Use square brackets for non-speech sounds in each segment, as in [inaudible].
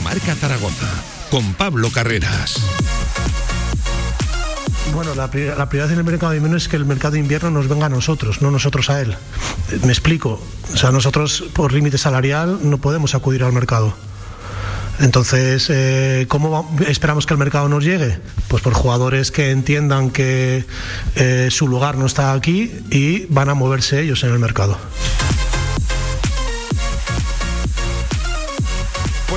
Directo Marca Zaragoza con Pablo Carreras. Bueno, la, prioridad en el mercado de invierno es que el mercado de invierno nos venga a nosotros, no nosotros a él. Me explico. O sea, nosotros por límite salarial no podemos acudir al mercado. Entonces, eh, ¿cómo esperamos que el mercado nos llegue? Pues por jugadores que entiendan que eh, su lugar no está aquí y van a moverse ellos en el mercado.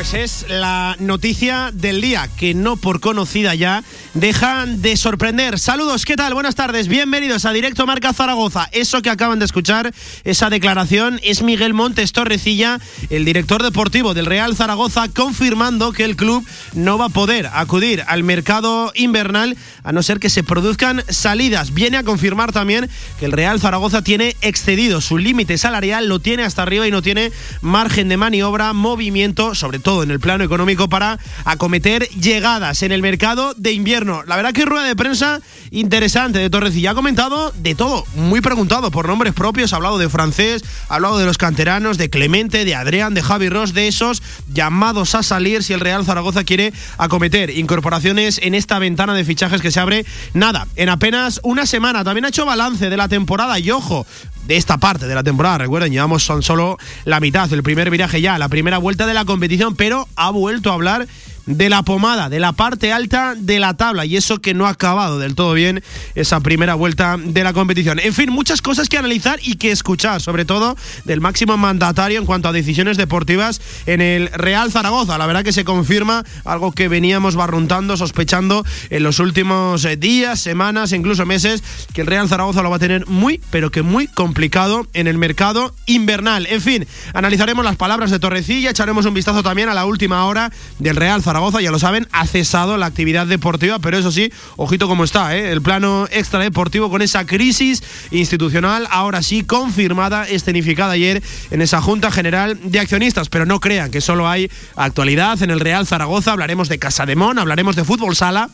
Pues es la noticia del día, que no por conocida ya dejan de sorprender. Saludos, ¿qué tal? Buenas tardes, bienvenidos a Directo Marca Zaragoza. Eso que acaban de escuchar, esa declaración, es Miguel Montes Torrecilla, el director deportivo del Real Zaragoza, confirmando que el club no va a poder acudir al mercado invernal a no ser que se produzcan salidas. Viene a confirmar también que el Real Zaragoza tiene excedido su límite salarial, lo tiene hasta arriba y no tiene margen de maniobra, movimiento, sobre todo en el plano económico para acometer llegadas en el mercado de invierno. La verdad que rueda de prensa interesante de Torrecilla. Ha comentado de todo, muy preguntado por nombres propios, ha hablado de francés, ha hablado de los canteranos, de Clemente, de Adrián, de Javi Ross, de esos llamados a salir si el Real Zaragoza quiere acometer incorporaciones en esta ventana de fichajes que se abre, nada, en apenas una semana. También ha hecho balance de la temporada y ojo, de esta parte de la temporada. Recuerden, llevamos son solo la mitad, el primer viraje ya, la primera vuelta de la competición, pero ha vuelto a hablar de la pomada, de la parte alta de la tabla y eso que no ha acabado del todo bien esa primera vuelta de la competición. En fin, muchas cosas que analizar y que escuchar, sobre todo del máximo mandatario en cuanto a decisiones deportivas en el Real Zaragoza. La verdad que se confirma algo que veníamos barruntando, sospechando en los últimos eh, días, semanas, incluso meses, que el Real Zaragoza lo va a tener muy, pero que muy complicado en el mercado invernal. En fin, analizaremos las palabras de Torrecilla, echaremos un vistazo también a la última hora del Real Zaragoza Zaragoza, ya lo saben, ha cesado la actividad deportiva, pero eso sí, ojito cómo está, ¿eh? el plano extradeportivo con esa crisis institucional, ahora sí confirmada, escenificada ayer en esa Junta General de Accionistas. Pero no crean que solo hay actualidad en el Real Zaragoza, hablaremos de Casa de Mon, hablaremos de fútbol sala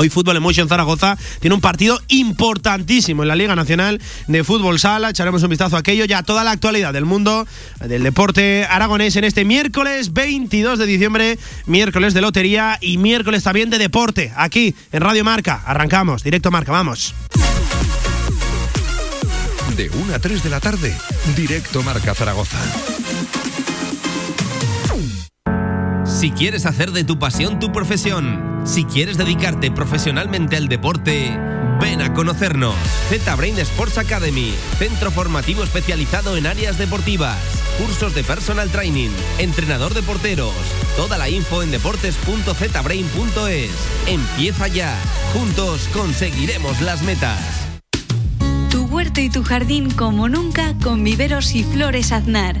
Hoy Fútbol Emotion Zaragoza tiene un partido importantísimo en la Liga Nacional de Fútbol Sala. Echaremos un vistazo a aquello, ya toda la actualidad del mundo del deporte aragonés en este miércoles 22 de diciembre, miércoles de lotería y miércoles también de deporte, aquí en Radio Marca. Arrancamos, directo Marca, vamos. De 1 a 3 de la tarde, directo Marca Zaragoza. Si quieres hacer de tu pasión tu profesión, si quieres dedicarte profesionalmente al deporte, ven a conocernos. Z-Brain Sports Academy, centro formativo especializado en áreas deportivas, cursos de personal training, entrenador de porteros. Toda la info en deportes.zbrain.es. Empieza ya. Juntos conseguiremos las metas. Tu huerto y tu jardín como nunca con viveros y flores aznar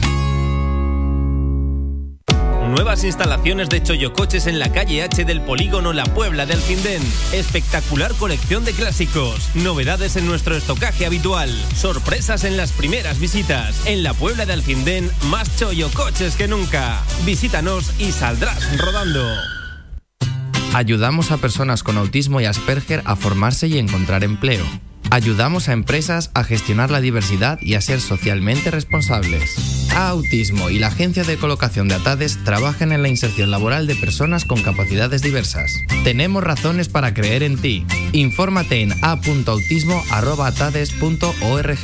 Nuevas instalaciones de Choyocoches en la calle H del Polígono La Puebla del Findén. Espectacular colección de clásicos. Novedades en nuestro estocaje habitual. Sorpresas en las primeras visitas. En la Puebla del Findén, más Choyocoches que nunca. Visítanos y saldrás rodando. Ayudamos a personas con autismo y Asperger a formarse y encontrar empleo. Ayudamos a empresas a gestionar la diversidad y a ser socialmente responsables. A Autismo y la Agencia de Colocación de Atades trabajan en la inserción laboral de personas con capacidades diversas. Tenemos razones para creer en ti. Infórmate en a.autismo.atades.org.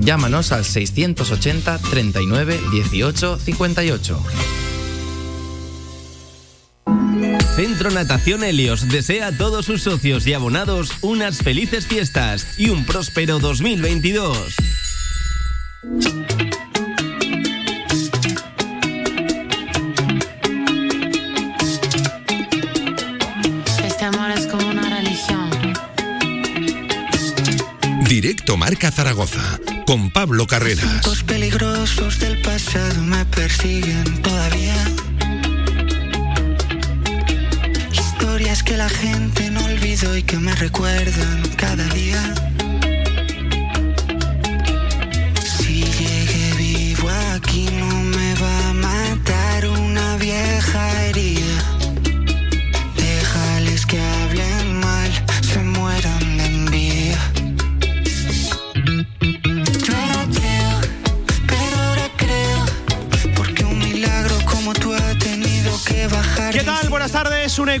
Llámanos al 680 39 18 58. Centro Natación Helios desea a todos sus socios y abonados unas felices fiestas y un próspero 2022. Este amor es como una religión. Directo Marca Zaragoza con Pablo Carreras. Los peligrosos del pasado me persiguen todavía que la gente no olvido y que me recuerdan cada día.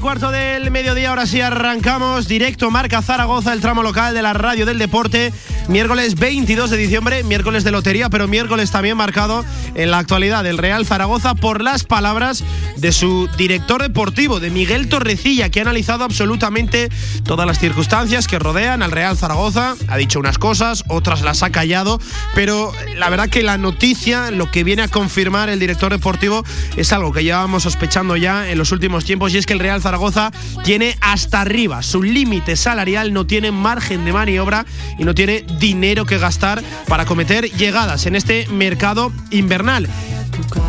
Cuarto del mediodía, ahora sí arrancamos directo Marca Zaragoza, el tramo local de la radio del deporte, miércoles 22 de diciembre, miércoles de lotería, pero miércoles también marcado en la actualidad del Real Zaragoza por las palabras de su director deportivo, de Miguel Torrecilla, que ha analizado absolutamente todas las circunstancias que rodean al Real Zaragoza, ha dicho unas cosas, otras las ha callado, pero la verdad que la noticia, lo que viene a confirmar el director deportivo, es algo que llevábamos sospechando ya en los últimos tiempos y es que el Real Zaragoza tiene hasta arriba su límite salarial, no tiene margen de maniobra y no tiene dinero que gastar para cometer llegadas en este mercado invernal.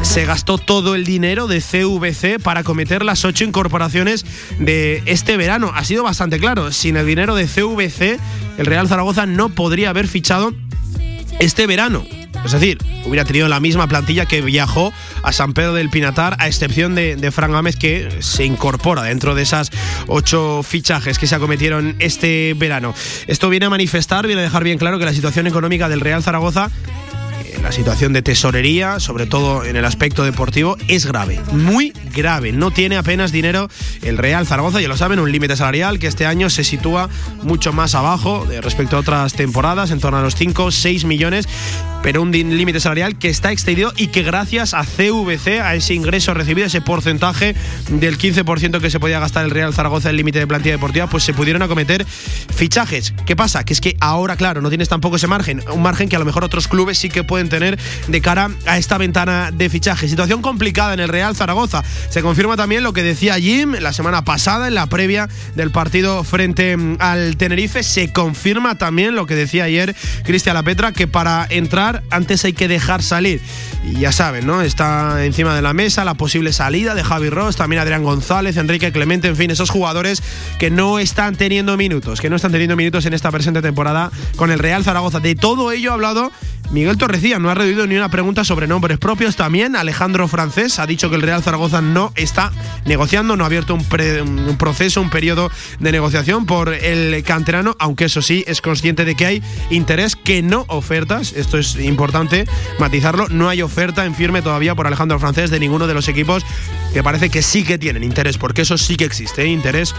Se gastó todo el dinero de CVC para cometer las ocho incorporaciones de este verano. Ha sido bastante claro, sin el dinero de CVC, el Real Zaragoza no podría haber fichado este verano. Es decir, hubiera tenido la misma plantilla que viajó a San Pedro del Pinatar, a excepción de, de Fran Gámez, que se incorpora dentro de esas ocho fichajes que se acometieron este verano. Esto viene a manifestar, viene a dejar bien claro que la situación económica del Real Zaragoza la situación de tesorería, sobre todo en el aspecto deportivo, es grave, muy grave. No tiene apenas dinero el Real Zaragoza, ya lo saben, un límite salarial que este año se sitúa mucho más abajo de respecto a otras temporadas, en torno a los 5, 6 millones pero un límite salarial que está excedido y que gracias a CVC, a ese ingreso recibido, ese porcentaje del 15% que se podía gastar el Real Zaragoza el límite de plantilla deportiva, pues se pudieron acometer fichajes. ¿Qué pasa? Que es que ahora, claro, no tienes tampoco ese margen, un margen que a lo mejor otros clubes sí que pueden tener de cara a esta ventana de fichajes. Situación complicada en el Real Zaragoza. Se confirma también lo que decía Jim la semana pasada en la previa del partido frente al Tenerife. Se confirma también lo que decía ayer Cristian Lapetra, que para entrar antes hay que dejar salir. Y ya saben, ¿no? Está encima de la mesa la posible salida de Javi Ross, también Adrián González, Enrique Clemente, en fin, esos jugadores que no están teniendo minutos, que no están teniendo minutos en esta presente temporada con el Real Zaragoza. De todo ello ha hablado Miguel Torrecilla, no ha reducido ni una pregunta sobre nombres propios también. Alejandro Francés ha dicho que el Real Zaragoza no está negociando, no ha abierto un, proceso, un periodo de negociación por el canterano, aunque eso sí es consciente de que hay interés, que no ofertas, esto es importante matizarlo, no hay oferta en firme todavía por Alejandro Francés de ninguno de los equipos que parece que sí que tienen interés, porque eso sí que existe, ¿eh? interés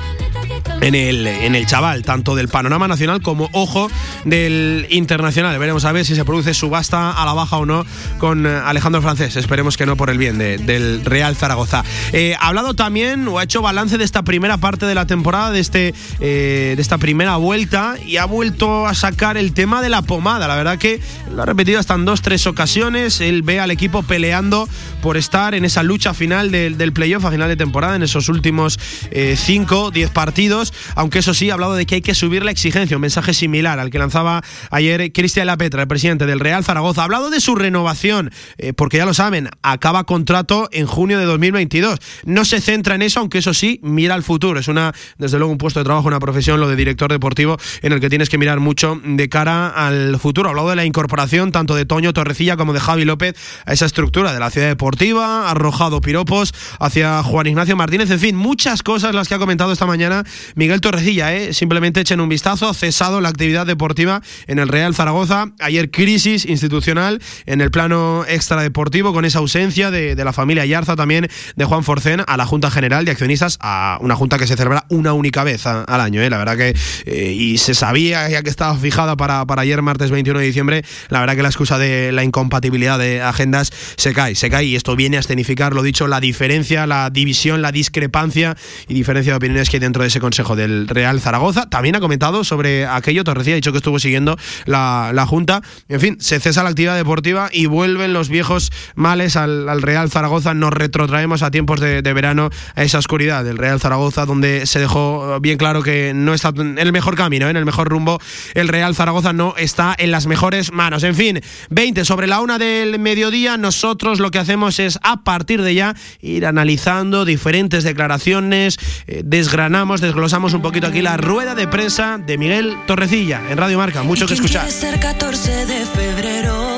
en el, en el chaval, tanto del panorama nacional como, ojo, del internacional. Veremos a ver si se produce subasta a la baja o no con eh, Alejandro Francés. Esperemos que no por el bien de, del Real Zaragoza. Eh, ha hablado también o ha hecho balance de esta primera parte de la temporada, de, este, eh, de esta primera vuelta y ha vuelto a sacar el tema de la pomada. La verdad que lo ha repetido hasta en dos, tres ocasiones. Él ve al equipo peleando por estar en esa lucha final del, del playoff a final de temporada, en esos últimos 5, 10 partidos. Aunque eso sí, ha hablado de que hay que subir la exigencia, un mensaje similar al que lanzaba ayer Cristian Lapetra, el presidente del Real Zaragoza. Ha hablado de su renovación, eh, porque ya lo saben, acaba contrato en junio de 2022. No se centra en eso, aunque eso sí, mira al futuro. Es una, desde luego, un puesto de trabajo, una profesión, lo de director deportivo, en el que tienes que mirar mucho de cara al futuro. Ha hablado de la incorporación tanto de Toño Torrecilla como de Javi López a esa estructura de la ciudad deportiva, ha arrojado piropos hacia Juan Ignacio Martínez, en fin, muchas cosas las que ha comentado esta mañana Miguel Torrecilla, ¿eh? simplemente echen un vistazo, cesado la actividad deportiva en el Real Zaragoza. Ayer crisis institucional en el plano extradeportivo con esa ausencia de, de la familia Yarza también de Juan Forcén a la Junta General de Accionistas, a una junta que se celebra una única vez a, al año. ¿eh? La verdad que, eh, y se sabía ya que estaba fijada para, para ayer, martes 21 de diciembre, la verdad que la excusa de la incompatibilidad de agendas se cae, se cae y esto viene a escenificar, lo dicho, la diferencia, la división, la discrepancia y diferencia de opiniones que hay dentro de ese Consejo del Real Zaragoza. También ha comentado sobre aquello, Torrecilla ha dicho que estuvo siguiendo la, la Junta. En fin, se cesa la actividad deportiva y vuelven los viejos males al, al Real Zaragoza. Nos retrotraemos a tiempos de, de, verano, a esa oscuridad del Real Zaragoza, donde se dejó bien claro que no está en el mejor camino, en el mejor rumbo. El Real Zaragoza no está en las mejores manos. En fin, 20 sobre la una del mediodía. Nosotros lo que hacemos es, a partir de ya, ir analizando diferentes declaraciones, eh, desgranamos, desglosamos un poquito aquí la rueda de prensa de Miguel Torrecilla en Radio Marca. Mucho que escuchar. ser 14 de febrero.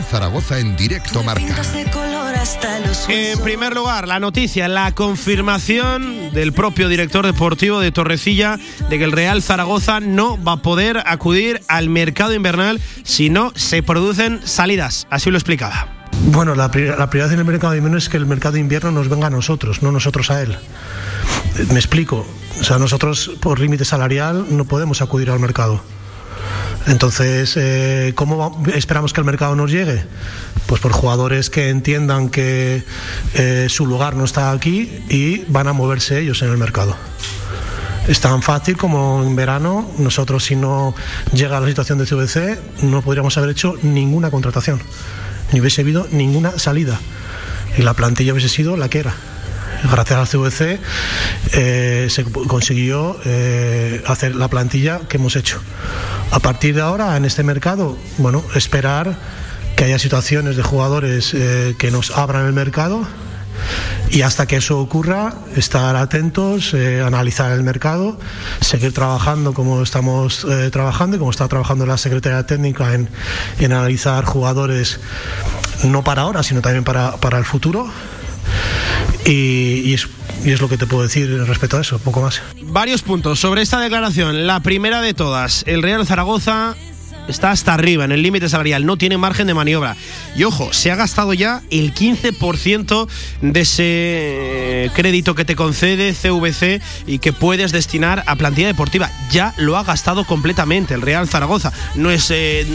Real Zaragoza en directo marca. En primer lugar, la noticia, la confirmación del propio director deportivo de Torrecilla de que el Real Zaragoza no va a poder acudir al mercado invernal si no se producen salidas. Así lo explicaba. Bueno, la, prioridad en el mercado de invierno es que el mercado de invierno nos venga a nosotros, no nosotros a él. Me explico. O sea, nosotros por límite salarial no podemos acudir al mercado. Entonces, eh, ¿cómo esperamos que el mercado nos llegue? Pues por jugadores que entiendan que eh, su lugar no está aquí y van a moverse ellos en el mercado. Es tan fácil como en verano, nosotros si no llega la situación de CVC, no podríamos haber hecho ninguna contratación, ni hubiese habido ninguna salida. Y la plantilla hubiese sido la que era gracias al CVC eh, se consiguió eh, hacer la plantilla que hemos hecho. A partir de ahora, en este mercado, bueno, esperar que haya situaciones de jugadores eh, que nos abran el mercado y hasta que eso ocurra, estar atentos, analizar el mercado, seguir trabajando como estamos trabajando y como está trabajando la Secretaría Técnica en, analizar jugadores no para ahora, sino también para, para el futuro y, es, lo que te puedo decir respecto a eso, poco más. Varios puntos sobre esta declaración. La primera de todas, el Real Zaragoza está hasta arriba en el límite salarial, no tiene margen de maniobra. Y ojo, se ha gastado ya el 15% de ese eh, crédito que te concede CVC y que puedes destinar a plantilla deportiva. Ya lo ha gastado completamente el Real Zaragoza. No es eh,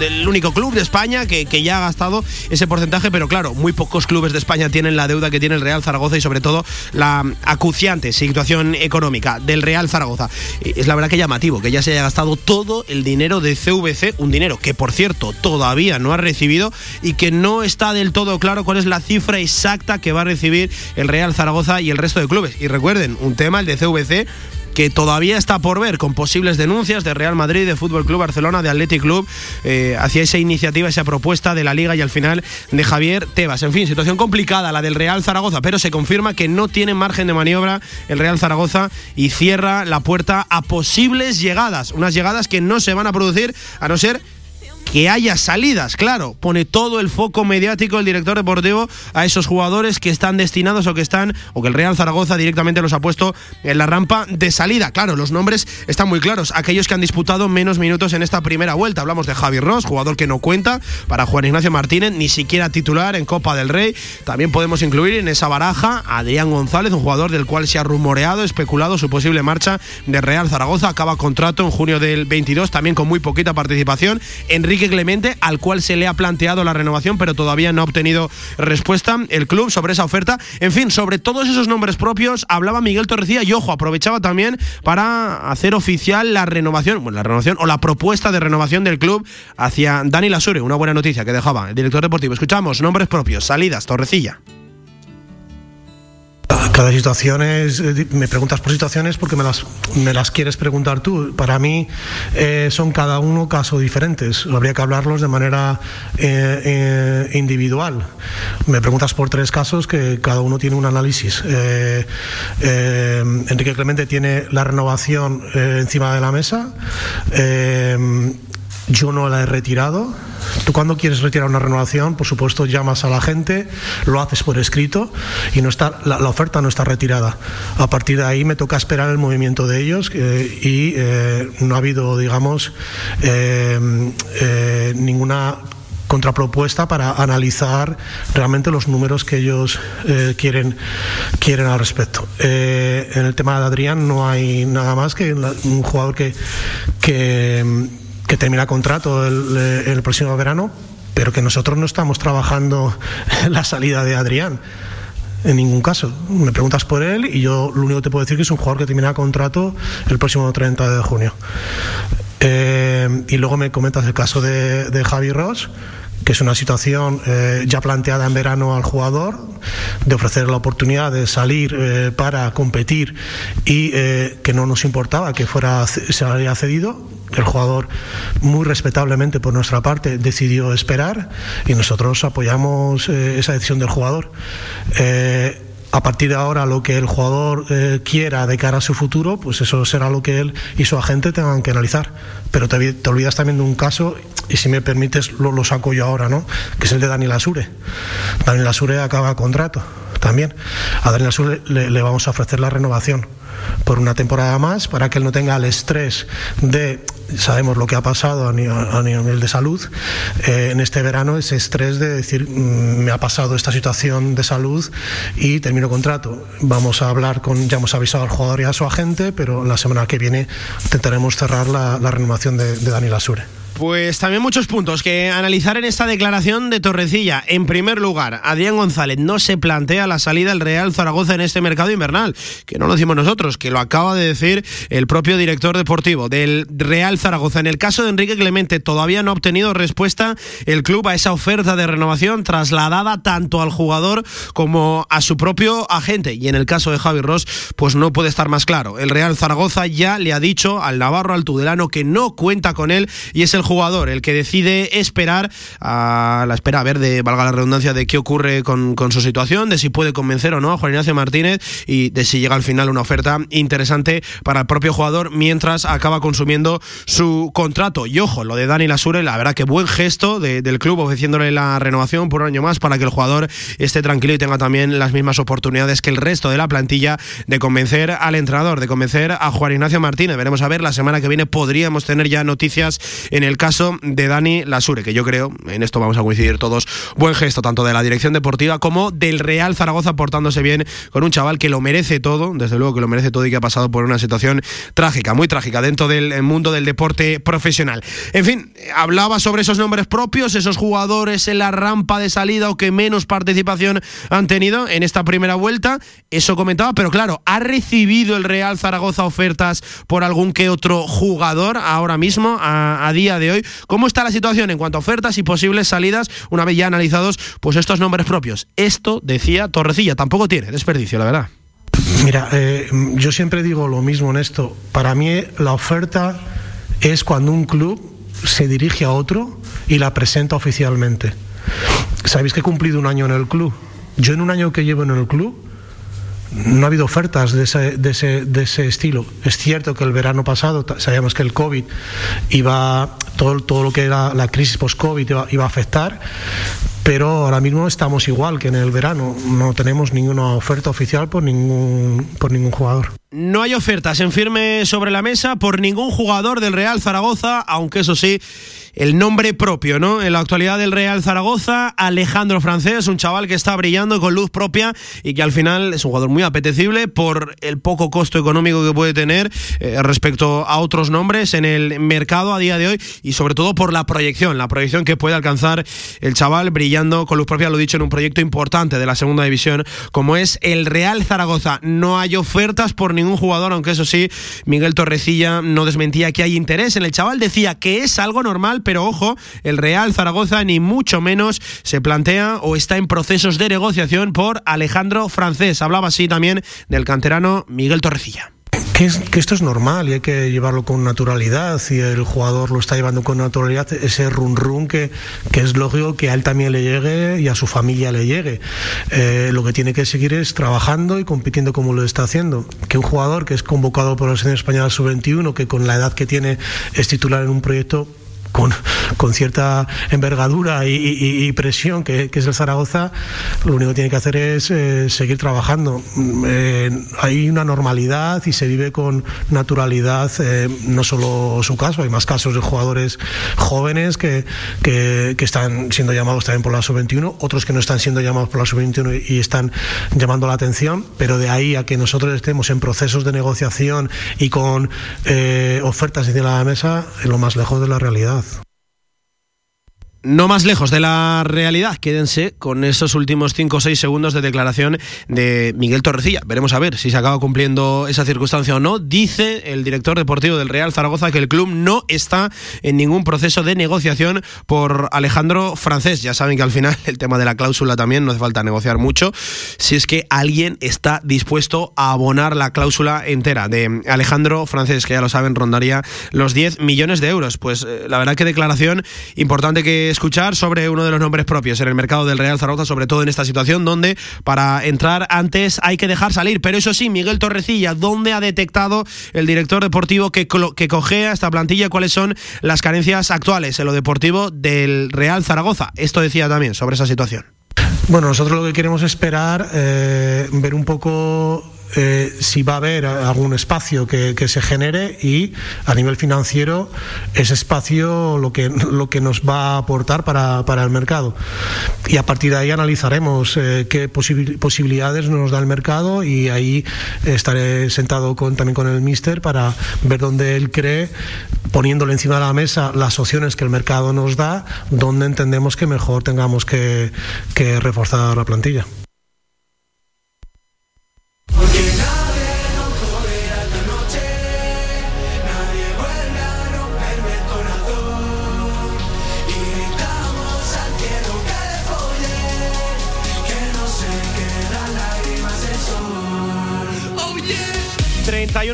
el único club de España que, que ya ha gastado ese porcentaje, pero claro, muy pocos clubes de España tienen la deuda que tiene el Real Zaragoza y sobre todo la acuciante situación económica del Real Zaragoza. Es la verdad que llamativo que ya se haya gastado todo el dinero de CVC un dinero que por cierto todavía no ha recibido y que no está del todo claro cuál es la cifra exacta que va a recibir el Real Zaragoza y el resto de clubes. Y recuerden, un tema, el de CVC, que todavía está por ver con posibles denuncias de Real Madrid, de Fútbol Club Barcelona, de Athletic Club eh, hacia esa iniciativa, esa propuesta de la Liga y al final de Javier Tebas. En fin, situación complicada la del Real Zaragoza, pero se confirma que no tiene margen de maniobra el Real Zaragoza y cierra la puerta a posibles llegadas, unas llegadas que no se van a producir a no ser que haya salidas, claro, pone todo el foco mediático el director deportivo a esos jugadores que están destinados o que están, o que el Real Zaragoza directamente los ha puesto en la rampa de salida. Claro, los nombres están muy claros, aquellos que han disputado menos minutos en esta primera vuelta. Hablamos de Javi Ross, jugador que no cuenta para Juan Ignacio Martínez, ni siquiera titular en Copa del Rey. También podemos incluir en esa baraja a Adrián González, un jugador del cual se ha rumoreado, especulado su posible marcha de Real Zaragoza. Acaba contrato en junio del 22, también con muy poquita participación. Enrique Clemente, al cual se le ha planteado la renovación, pero todavía no ha obtenido respuesta el club sobre esa oferta. En fin, sobre todos esos nombres propios hablaba Miguel Torrecilla y ojo, aprovechaba también para hacer oficial la renovación, bueno, la renovación o la propuesta de renovación del club hacia Dani Lasure, una buena noticia que dejaba el director deportivo. Escuchamos nombres propios, salidas, Torrecilla. Cada situación es, eh, me preguntas por situaciones porque me las, me las quieres preguntar tú. Para mí eh, son cada uno casos diferentes. Habría que hablarlos de manera eh, individual. Me preguntas por tres casos que cada uno tiene un análisis. Enrique Clemente tiene la renovación encima de la mesa. Yo no la he retirado Tú cuando quieres retirar una renovación, por supuesto, llamas a la gente, lo haces por escrito y no está, la, oferta no está retirada. A partir de ahí me toca esperar el movimiento de ellos eh, y eh, no ha habido, digamos, eh, ninguna contrapropuesta para analizar realmente los números que ellos quieren, quieren al respecto. en el tema de Adrián no hay nada más que un jugador que, que que termina contrato el, el próximo verano, pero que nosotros no estamos trabajando [laughs] la salida de Adrián. En ningún caso. Me preguntas por él y yo lo único que te puedo decir que es un jugador que termina contrato el próximo 30 de junio. Eh, y luego me comentas el caso de, Javi Ross que es una situación eh, ya planteada en verano al jugador, de ofrecer la oportunidad de salir eh, para competir y eh, que no nos importaba que fuera se haya cedido. El jugador, muy respetablemente por nuestra parte, decidió esperar y nosotros apoyamos esa decisión del jugador a partir de ahora lo que el jugador eh, quiera de cara a su futuro, pues eso será lo que él y su agente tengan que analizar. Pero te, olvidas también de un caso, y si me permites lo, lo, saco yo ahora, ¿no? Que es el de Daniel Asure. Daniel Asure acaba contrato también. A Daniel Asure le vamos a ofrecer la renovación por una temporada más para que él no tenga el estrés de sabemos lo que ha pasado a nivel, de salud. Eh, en este verano ese estrés de decir mmm, me ha pasado esta situación de salud y termino contrato vamos a hablar con ya hemos avisado al jugador y a su agente pero la semana que viene intentaremos cerrar la, la renovación de, de Daniel Asure pues también muchos puntos que analizar en esta declaración de Torrecilla. En primer lugar, Adrián González no se plantea la salida del Real Zaragoza en este mercado invernal, que no lo decimos nosotros, que lo acaba de decir el propio director deportivo del Real Zaragoza. En el caso de Enrique Clemente todavía no ha obtenido respuesta el club a esa oferta de renovación trasladada tanto al jugador como a su propio agente. Y en el caso de Javi Ross, pues no puede estar más claro. El Real Zaragoza ya le ha dicho al Navarro, al Tudelano, que no cuenta con él y es el jugador el que decide esperar a la espera a ver de valga la redundancia de qué ocurre con, su situación de si puede convencer o no a Juan Ignacio Martínez y de si llega al final una oferta interesante para el propio jugador mientras acaba consumiendo su contrato. Y ojo lo de Dani Lasure la verdad que buen gesto de, del club ofreciéndole la renovación por un año más para que el jugador esté tranquilo y tenga también las mismas oportunidades que el resto de la plantilla de convencer al entrenador de convencer a Juan Ignacio Martínez. Veremos a ver la semana que viene podríamos tener ya noticias en el caso de Dani Lasure, que yo creo, en esto vamos a coincidir todos, buen gesto tanto de la dirección deportiva como del Real Zaragoza portándose bien con un chaval que lo merece todo, desde luego que lo merece todo y que ha pasado por una situación trágica, muy trágica dentro del mundo del deporte profesional. En fin, hablaba sobre esos nombres propios, esos jugadores en la rampa de salida o que menos participación han tenido en esta primera vuelta, eso comentaba, pero claro, ¿ha recibido el Real Zaragoza ofertas por algún que otro jugador ahora mismo, a, a día de hoy? ¿Cómo está la situación en cuanto a ofertas y posibles salidas una vez ya analizados pues estos nombres propios? Esto, decía Torrecilla, tampoco tiene desperdicio, la verdad. Mira, eh, yo siempre digo lo mismo en esto. Para mí la oferta es cuando un club se dirige a otro y la presenta oficialmente. Sabéis que he cumplido un año en el club. Yo en un año que llevo en el club no ha habido ofertas de ese, de, ese, de ese, estilo. Es cierto que el verano pasado sabíamos que el COVID iba, todo, todo lo que era la crisis post-COVID iba, iba, a afectar, pero ahora mismo estamos igual que en el verano. No tenemos ninguna oferta oficial por ningún, por ningún jugador. No hay ofertas en firme sobre la mesa por ningún jugador del Real Zaragoza, aunque eso sí, el nombre propio, ¿no? En la actualidad del Real Zaragoza, Alejandro Francés, un chaval que está brillando con luz propia y que al final es un jugador muy apetecible por el poco costo económico que puede tener eh, respecto a otros nombres en el mercado a día de hoy y sobre todo por la proyección, la proyección que puede alcanzar el chaval brillando con luz propia, lo dicho, en un proyecto importante de la segunda división como es el Real Zaragoza. No hay ofertas por ningún jugador, aunque eso sí, Miguel Torrecilla no desmentía que hay interés en el chaval, decía que es algo normal pero ojo, el Real Zaragoza ni mucho menos se plantea o está en procesos de negociación por Alejandro Francés. Hablaba así también del canterano Miguel Torrecilla. Que, es, que, esto es normal y hay que llevarlo con naturalidad y el jugador lo está llevando con naturalidad, ese run run que, que es lógico que a él también le llegue y a su familia le llegue. Eh, lo que tiene que seguir es trabajando y compitiendo como lo está haciendo. Que un jugador que es convocado por la selección española sub-21, que con la edad que tiene es titular en un proyecto con, con, cierta envergadura y, y, presión que, es el Zaragoza, lo único que tiene que hacer es eh, seguir trabajando. Eh, hay una normalidad y se vive con naturalidad, eh, no solo su caso, hay más casos de jugadores jóvenes que, que, que están siendo llamados también por la sub-21, otros que no están siendo llamados por la sub-21 y están llamando la atención, pero de ahí a que nosotros estemos en procesos de negociación y con eh, ofertas encima de la mesa, es lo más lejos de la realidad. No más lejos de la realidad, quédense con esos últimos 5 o 6 segundos de declaración de Miguel Torrecilla. Veremos a ver si se acaba cumpliendo esa circunstancia o no. Dice el director deportivo del Real Zaragoza que el club no está en ningún proceso de negociación por Alejandro Francés. Ya saben que al final [laughs] el tema de la cláusula también no hace falta negociar mucho. Si es que alguien está dispuesto a abonar la cláusula entera de Alejandro Francés, que ya lo saben, rondaría los 10 millones de euros. Pues eh, la verdad que declaración importante que escuchar sobre uno de los nombres propios en el mercado del Real Zaragoza, sobre todo en esta situación donde para entrar antes hay que dejar salir. Pero eso sí, Miguel Torrecilla, ¿dónde ha detectado el director deportivo que, que cogea esta plantilla? ¿Cuáles son las carencias actuales en lo deportivo del Real Zaragoza? Esto decía también sobre esa situación. Bueno, nosotros lo que queremos esperar, eh, ver un poco eh, si va a haber algún espacio que, se genere y a nivel financiero ese espacio lo que, lo que nos va a aportar para, el mercado. Y a partir de ahí analizaremos eh, qué posibilidades nos da el mercado y ahí estaré sentado con, también con el míster para ver dónde él cree, poniéndole encima de la mesa las opciones que el mercado nos da, dónde entendemos que mejor tengamos que, que reforzar la plantilla.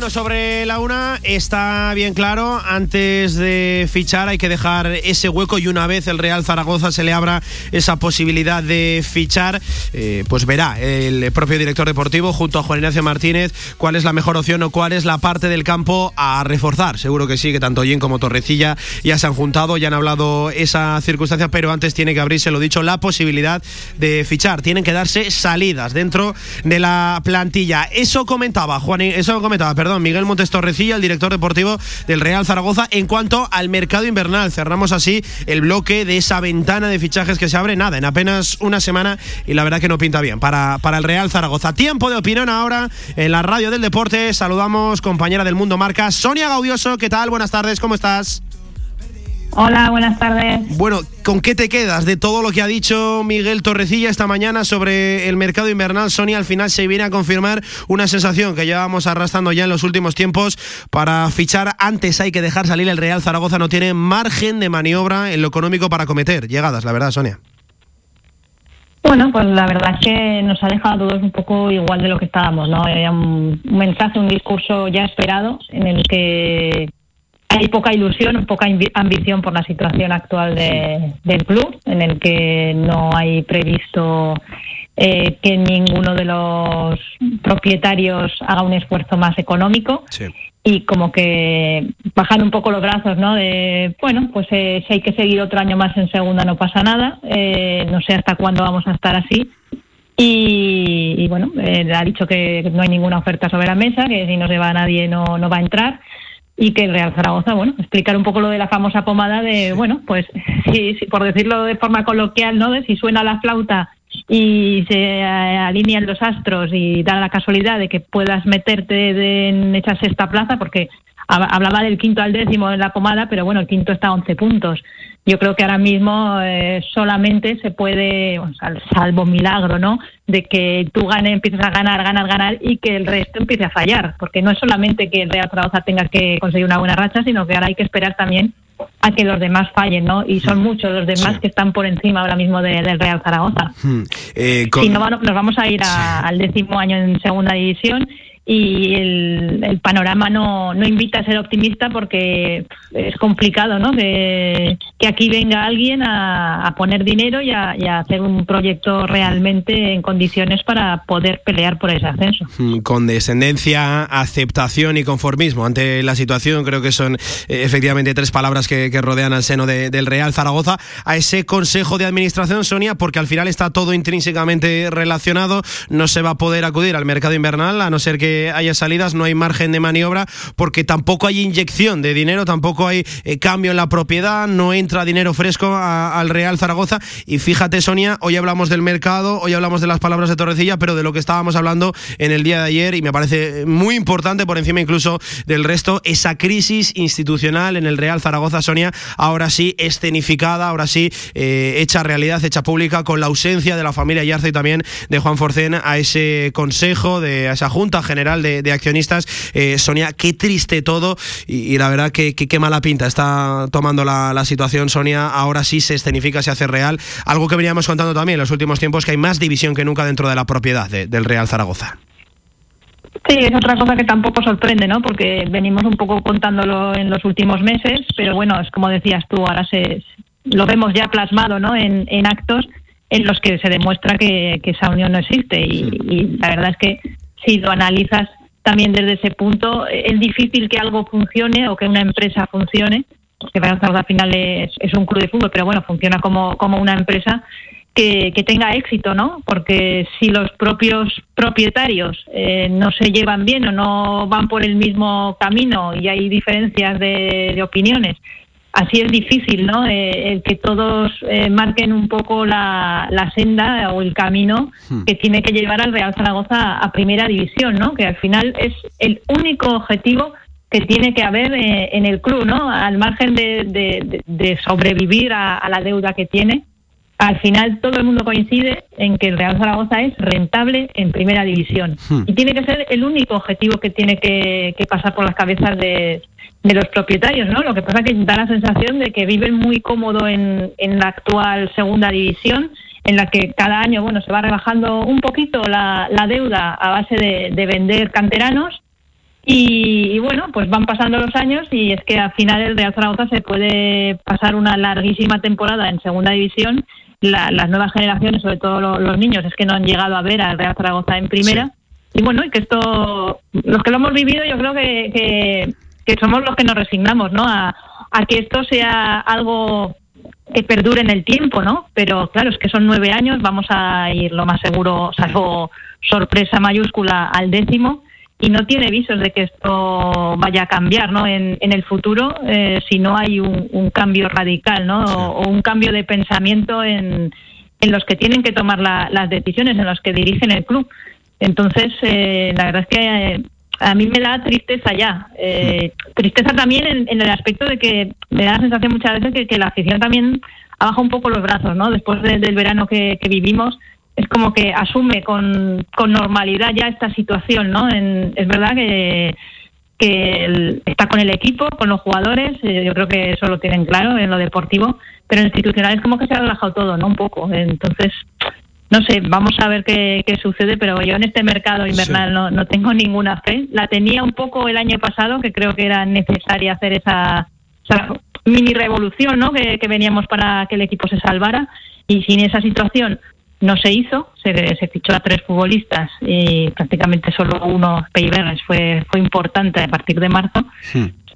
Sobre la una está bien claro. Antes de fichar hay que dejar ese hueco y una vez el Real Zaragoza se le abra esa posibilidad de fichar, eh, pues verá el propio director deportivo junto a Juan Ignacio Martínez cuál es la mejor opción o cuál es la parte del campo a reforzar. Seguro que sí, que tanto Yen como Torrecilla ya se han juntado, ya han hablado esa circunstancia, pero antes tiene que abrirse, lo dicho, la posibilidad de fichar. Tienen que darse salidas dentro de la plantilla. Eso comentaba Juan, eso comentaba, perdón Miguel Montes Torrecilla, el director deportivo del Real Zaragoza, en cuanto al mercado invernal. Cerramos así el bloque de esa ventana de fichajes que se abre, nada, en apenas una semana y la verdad que no pinta bien para, para el Real Zaragoza. Tiempo de opinión ahora en la radio del deporte. Saludamos, compañera del Mundo Marca, Sonia Gaudioso. ¿Qué tal? Buenas tardes, ¿cómo estás? Hola, buenas tardes. Bueno, ¿con qué te quedas de todo lo que ha dicho Miguel Torrecilla esta mañana sobre el mercado invernal? Sonia, al final se viene a confirmar una sensación que llevamos arrastrando ya en los últimos tiempos. Para fichar antes hay que dejar salir el Real Zaragoza, no tiene margen de maniobra en lo económico para cometer llegadas, la verdad, Sonia. Bueno, pues la verdad es que nos ha dejado todos un poco igual de lo que estábamos, ¿no? Era un mensaje, un discurso ya esperado en el que hay poca ilusión, poca ambición por la situación actual del club, en el que no hay previsto eh, que ninguno de los propietarios haga un esfuerzo más económico. Y como que bajan un poco los brazos, ¿no? De, bueno, pues eh, si hay que seguir otro año más en segunda no pasa nada. Eh, no sé hasta cuándo vamos a estar así. Y, bueno, ha dicho que no hay ninguna oferta sobre la mesa, que si no se va nadie no, no va a entrar y que el Real Zaragoza, bueno, explicar un poco lo de la famosa pomada de, bueno, pues [laughs] si, por decirlo de forma coloquial, ¿no? De si suena la flauta y se eh, alinean los astros y da la casualidad de que puedas meterte en esa sexta plaza, porque hablaba del quinto al décimo en la pomada, pero bueno, el quinto está a 11 puntos. Yo creo que ahora mismo eh, solamente se puede, salvo milagro, ¿no? De que tú ganes, empieces a ganar, ganar, ganar y que el resto empiece a fallar, porque no es solamente que el Real Zaragoza tenga que conseguir una buena racha, sino que ahora hay que esperar también a que los demás fallen, ¿no? Y son muchos los demás que están por encima ahora mismo del Real Zaragoza. Hmm. Eh, y no, nos vamos a ir al décimo año en segunda división y el, panorama no, no, invita a ser optimista porque es complicado ¿no? que, que aquí venga alguien a, a poner dinero y a, hacer un proyecto realmente en condiciones para poder pelear por ese ascenso. Mm, con descendencia, aceptación y conformismo ante la situación, creo que son eh, efectivamente tres palabras que rodean al seno del Real Zaragoza, a ese Consejo de Administración, Sonia, porque al final está todo intrínsecamente relacionado, no se va a poder acudir al mercado invernal, a no ser que haya salidas, no hay margen de maniobra porque tampoco hay inyección de dinero, tampoco hay eh, cambio en la propiedad, no entra dinero fresco al Real Zaragoza. Y fíjate, Sonia, hoy hablamos del mercado, hoy hablamos de las palabras de Torrecilla, pero de lo que estábamos hablando en el día de ayer, y me parece muy importante por encima incluso del resto, esa crisis institucional en el Real Zaragoza, Sonia, ahora sí escenificada, ahora sí eh, hecha realidad, hecha pública, con la ausencia de la familia Yarza y también de Juan Forcén a ese consejo, de a esa Junta General de, Accionistas. Eh, Sonia, qué triste todo y, la verdad que, qué mala pinta está tomando la, situación, Sonia. Ahora sí se escenifica, se hace real. Algo que veníamos contando también en los últimos tiempos, que hay más división que nunca dentro de la propiedad del Real Zaragoza. Sí, es otra cosa que tampoco sorprende, ¿no? Porque venimos un poco contándolo en los últimos meses, pero bueno, es como decías tú, ahora se, lo vemos ya plasmado ¿no? en, en actos en los que se demuestra que, esa unión no existe. Y, la verdad es que si lo analizas también desde ese punto, es difícil que algo funcione o que una empresa funcione, porque al final es, es un club de fútbol, pero bueno, funciona como, como una empresa que, tenga éxito, ¿no? Porque si los propios propietarios eh, no se llevan bien o no van por el mismo camino y hay diferencias de opiniones, así es difícil, ¿no? Eh, el que todos eh, marquen un poco la, la, senda o el camino hmm. que tiene que llevar al Real Zaragoza a primera división, ¿no? Que al final es el único objetivo que tiene que haber eh, en el club, ¿no? Al margen de, de, sobrevivir a, la deuda que tiene, al final todo el mundo coincide en que el Real Zaragoza es rentable en primera división. Hmm. Y tiene que ser el único objetivo que tiene que pasar por las cabezas de, de los propietarios, ¿no? Lo que pasa que da la sensación de que viven muy cómodo en, en la actual segunda división, en la que cada año, bueno, se va rebajando un poquito la, la deuda a base de, de vender canteranos y, bueno, pues van pasando los años y es que al final el Real Zaragoza se puede pasar una larguísima temporada en segunda división. las nuevas generaciones, sobre todo los, niños, es que no han llegado a ver al Real Zaragoza en primera. Y bueno, y que esto, los que lo hemos vivido, yo creo que, que que somos los que nos resignamos, ¿no? A, que esto sea algo que perdure en el tiempo, ¿no? Pero claro, es que son nueve años, vamos a ir lo más seguro, salvo sorpresa mayúscula, al décimo y no tiene visos de que esto vaya a cambiar, ¿no? En, en el futuro, eh, si no hay un, cambio radical, ¿no? O, un cambio de pensamiento en, en los que tienen que tomar las decisiones, en los que dirigen el club. Entonces, eh, la verdad es que eh, a mí me da tristeza ya. Eh, tristeza también en, el aspecto de que me da la sensación muchas veces que, la afición también ha bajado un poco los brazos, ¿no? Después del verano que, vivimos, es como que asume con, normalidad ya esta situación, ¿no? es verdad que, que está con el equipo, con los jugadores, eh, yo creo que eso lo tienen claro en lo deportivo, pero en institucional es como que se ha relajado todo, ¿no? Un poco. Entonces, no sé, vamos a ver qué, sucede, pero yo en este mercado invernal no, no, tengo ninguna fe. La tenía un poco el año pasado, que creo que era necesaria hacer esa, mini revolución ¿no? Que, veníamos para que el equipo se salvara. Y sin esa situación no se hizo, se, se fichó a tres futbolistas y prácticamente solo uno, Peibernes, fue, fue importante a partir de marzo.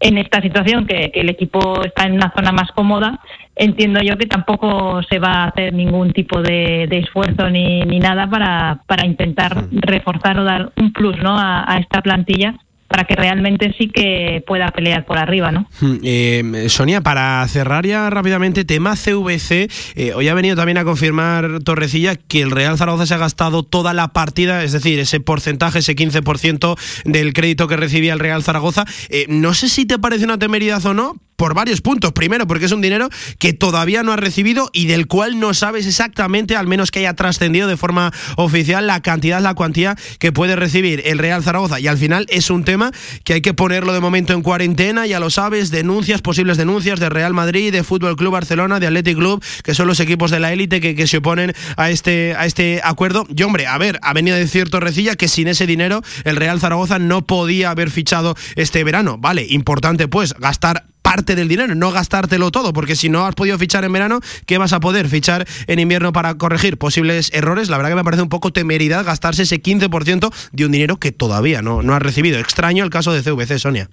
En esta situación, que, que el equipo está en una zona más cómoda, entiendo yo que tampoco se va a hacer ningún tipo de, esfuerzo ni, ni nada para, para intentar reforzar o dar un plus ¿no? a esta plantilla para que realmente sí que pueda pelear por arriba, ¿no? Hmm, eh, Sonia, para cerrar ya rápidamente, tema CVC, eh, hoy ha venido también a confirmar Torrecilla que el Real Zaragoza se ha gastado toda la partida, es decir, ese porcentaje, ese 15% del crédito que recibía el Real Zaragoza. Eh, no sé si te parece una temeridad o no, por varios puntos. Primero, porque es un dinero que todavía no ha recibido y del cual no sabes exactamente, al menos que haya trascendido de forma oficial, la cantidad, la cuantía que puede recibir el Real Zaragoza. Y al final es un tema que hay que ponerlo de momento en cuarentena, ya lo sabes, denuncias, posibles denuncias de Real Madrid, de Fútbol Club Barcelona, de Athletic Club, que son los equipos de la élite que, que, se oponen a este, a este acuerdo. Y hombre, a ver, ha venido de cierto recilla que sin ese dinero el Real Zaragoza no podía haber fichado este verano. Vale, importante pues gastar parte del dinero, no gastártelo todo, porque si no has podido fichar en verano, ¿qué vas a poder fichar en invierno para corregir posibles errores? La verdad que me parece un poco temeridad gastarse ese 15% de un dinero que todavía no, no has recibido. Extraño el caso de CVC, Sonia.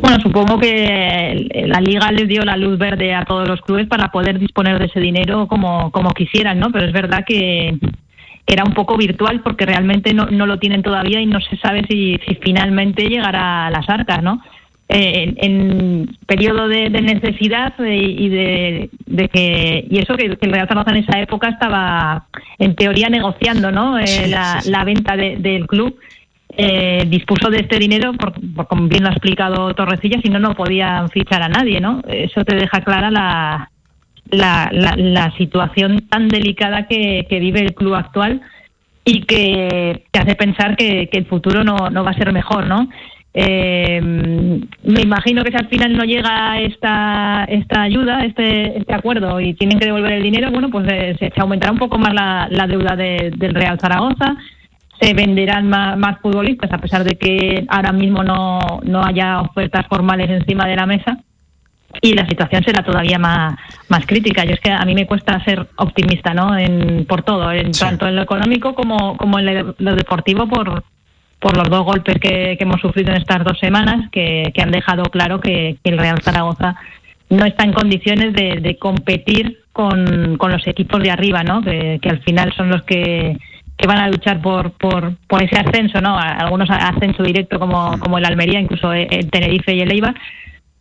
Bueno, supongo que la liga les dio la luz verde a todos los clubes para poder disponer de ese dinero como, como quisieran, ¿no? Pero es verdad que era un poco virtual porque realmente no, no lo tienen todavía y no se sabe si, si finalmente llegará a las arcas, ¿no? Eh, en, periodo de, necesidad y de, que y eso que, el Real Zaragoza en esa época estaba en teoría negociando no eh, la, venta del club. Eh, dispuso de este dinero por, como bien lo ha explicado Torrecilla si no no podían fichar a nadie no eso te deja clara la la, la, situación tan delicada que, vive el club actual y que te hace pensar que, que el futuro no, no va a ser mejor no eh, me imagino que si al final no llega esta esta ayuda, este este acuerdo y tienen que devolver el dinero, bueno, pues eh, se, aumentará un poco más la, la deuda del Real Zaragoza, se venderán más, más, futbolistas a pesar de que ahora mismo no, no haya ofertas formales encima de la mesa. y la situación será todavía más, más crítica. Yo es que a mí me cuesta ser optimista, ¿no? En, por todo, en tanto en lo económico como, como en lo deportivo, por, por los dos golpes que, hemos sufrido en estas dos semanas, que, han dejado claro que, el Real Zaragoza no está en condiciones de, competir con, los equipos de arriba, ¿no? Que, al final son los que, van a luchar por, por, por ese ascenso, ¿no? Algunos ascenso directo como, como el Almería, incluso el Tenerife y el Eibar,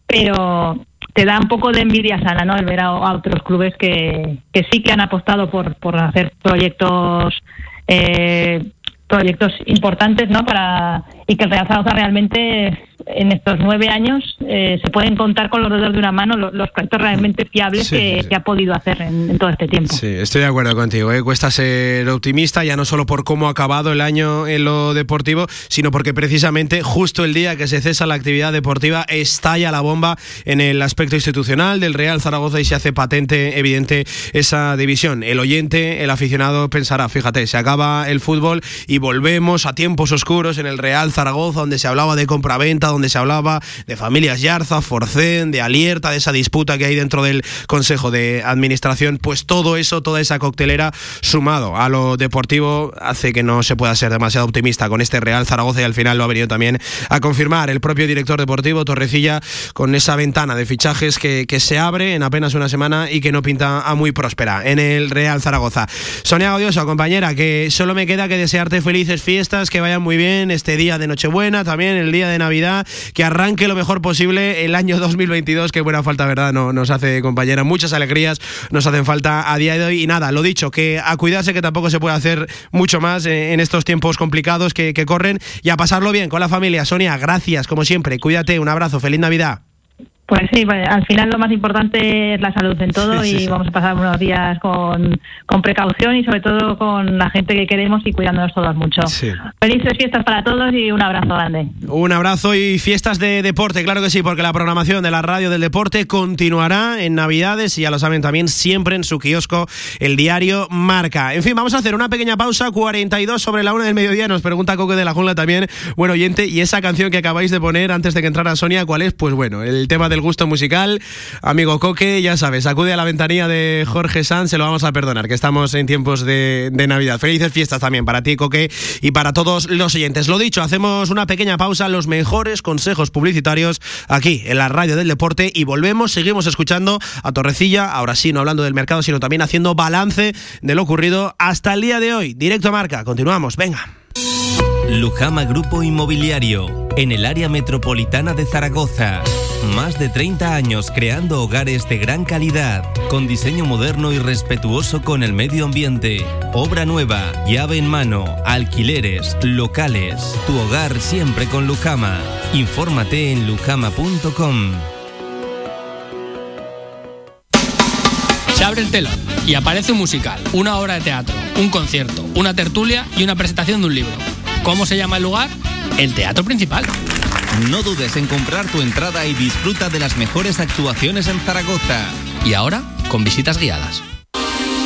pero te da un poco de envidia sana, ¿no? El ver a, otros clubes que, que sí que han apostado por, por hacer proyectos eh, proyectos importantes, ¿no? Para y que el Real Zaragoza realmente en estos nueve años eh, se pueden contar con los dedos de una mano los, proyectos realmente fiables que, ha podido hacer en, todo este tiempo. Sí, estoy de acuerdo contigo. ¿eh? Cuesta ser optimista, ya no solo por cómo ha acabado el año en lo deportivo, sino porque precisamente justo el día que se cesa la actividad deportiva estalla la bomba en el aspecto institucional del Real Zaragoza y se hace patente, evidente, esa división. El oyente, el aficionado pensará, fíjate, se acaba el fútbol y volvemos a tiempos oscuros en el Real Zaragoza Zaragoza, donde se hablaba de compraventa, donde se hablaba de familias Yarza, Forcén, de Alierta, de esa disputa que hay dentro del Consejo de Administración, pues todo eso, toda esa coctelera, sumado a lo deportivo, hace que no se pueda ser demasiado optimista con este Real Zaragoza y al final lo ha venido también a confirmar el propio director deportivo Torrecilla con esa ventana de fichajes que, se abre en apenas una semana y que no pinta a muy próspera en el Real Zaragoza. Sonia Odioso, compañera, que solo me queda que desearte felices fiestas, que vayan muy bien este día de Nochebuena, también el día de Navidad, que arranque lo mejor posible el año 2022, que buena falta, ¿verdad? No, nos hace, compañera, muchas alegrías nos hacen falta a día de hoy. Y nada, lo dicho, que a cuidarse, que tampoco se puede hacer mucho más en estos tiempos complicados que, que corren y a pasarlo bien con la familia. Sonia, gracias, como siempre, cuídate, un abrazo, feliz Navidad. Pues sí, pues, al final lo más importante es la salud en todo y vamos a pasar unos días con, precaución y sobre todo con la gente que queremos y cuidándonos todos mucho. Felices fiestas para todos y un abrazo grande. Un abrazo y fiestas de deporte, claro que sí, porque la programación de la radio del deporte continuará en Navidades y ya lo saben también siempre en su kiosco el diario Marca. En fin, vamos a hacer una pequeña pausa, 42 sobre la una del mediodía, nos pregunta Coque de la Jungla también, bueno oyente, y esa canción que acabáis de poner antes de que entrara Sonia, ¿cuál es? Pues bueno, el tema del gusto musical. Amigo Coque, ya sabes, acude a la ventanilla de Jorge Sanz, se lo vamos a perdonar, que estamos en tiempos de, Navidad. Felices fiestas también para ti, Coque, y para todos los oyentes. Lo dicho, hacemos una pequeña pausa, los mejores consejos publicitarios aquí en la radio del deporte y volvemos, seguimos escuchando a Torrecilla, ahora sí, no hablando del mercado, sino también haciendo balance de lo ocurrido hasta el día de hoy. Directo a marca, continuamos, venga. Lujama Grupo Inmobiliario, en el área metropolitana de Zaragoza. Más de 30 años creando hogares de gran calidad, con diseño moderno y respetuoso con el medio ambiente. Obra nueva, llave en mano, alquileres, locales. Tu hogar siempre con Lujama. Infórmate en lujama.com. Se abre el telón y aparece un musical, una obra de teatro, un concierto, una tertulia y una presentación de un libro. ¿Cómo se llama el lugar? El teatro principal. No dudes en comprar tu entrada y disfruta de las mejores actuaciones en Zaragoza. Y ahora, con visitas guiadas.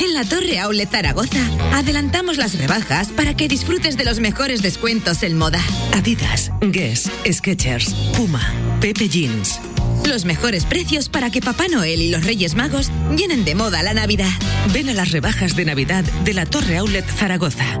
En la Torre Aulet Zaragoza adelantamos las rebajas para que disfrutes de los mejores descuentos en moda. Adidas, Guess, Skechers, Puma, Pepe Jeans. Los mejores precios para que Papá Noel y los Reyes Magos llenen de moda la Navidad. Ven a las rebajas de Navidad de la Torre Aulet Zaragoza.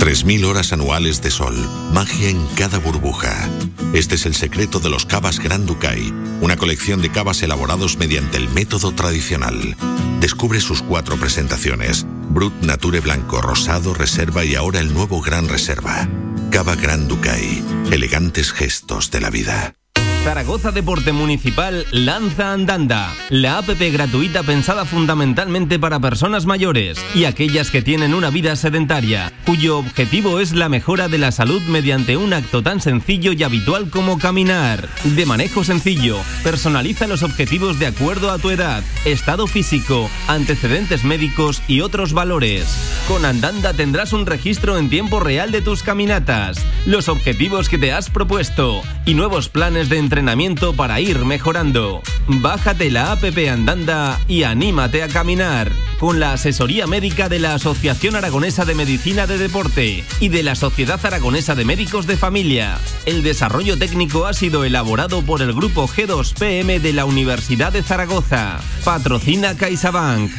3.000 horas anuales de sol, magia en cada burbuja. Este es el secreto de los cavas Grand Ducay, una colección de cavas elaborados mediante el método tradicional. Descubre sus cuatro presentaciones, Brut, Nature Blanco, Rosado, Reserva y ahora el nuevo Gran Reserva. Cava Grand Ducay, elegantes gestos de la vida. Zaragoza Deporte Municipal lanza Andanda, la APP gratuita pensada fundamentalmente para personas mayores y aquellas que tienen una vida sedentaria, cuyo objetivo es la mejora de la salud mediante un acto tan sencillo y habitual como caminar. De manejo sencillo, personaliza los objetivos de acuerdo a tu edad, estado físico, antecedentes médicos y otros valores. Con Andanda tendrás un registro en tiempo real de tus caminatas, los objetivos que te has propuesto y nuevos planes de entrenamiento para ir mejorando. Bájate la APP Andanda y anímate a caminar con la asesoría médica de la Asociación Aragonesa de Medicina de Deporte y de la Sociedad Aragonesa de Médicos de Familia. El desarrollo técnico ha sido elaborado por el grupo G2PM de la Universidad de Zaragoza. Patrocina CaixaBank.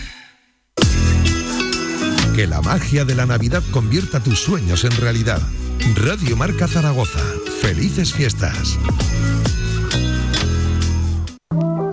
Que la magia de la Navidad convierta tus sueños en realidad. Radio Marca Zaragoza. Felices fiestas.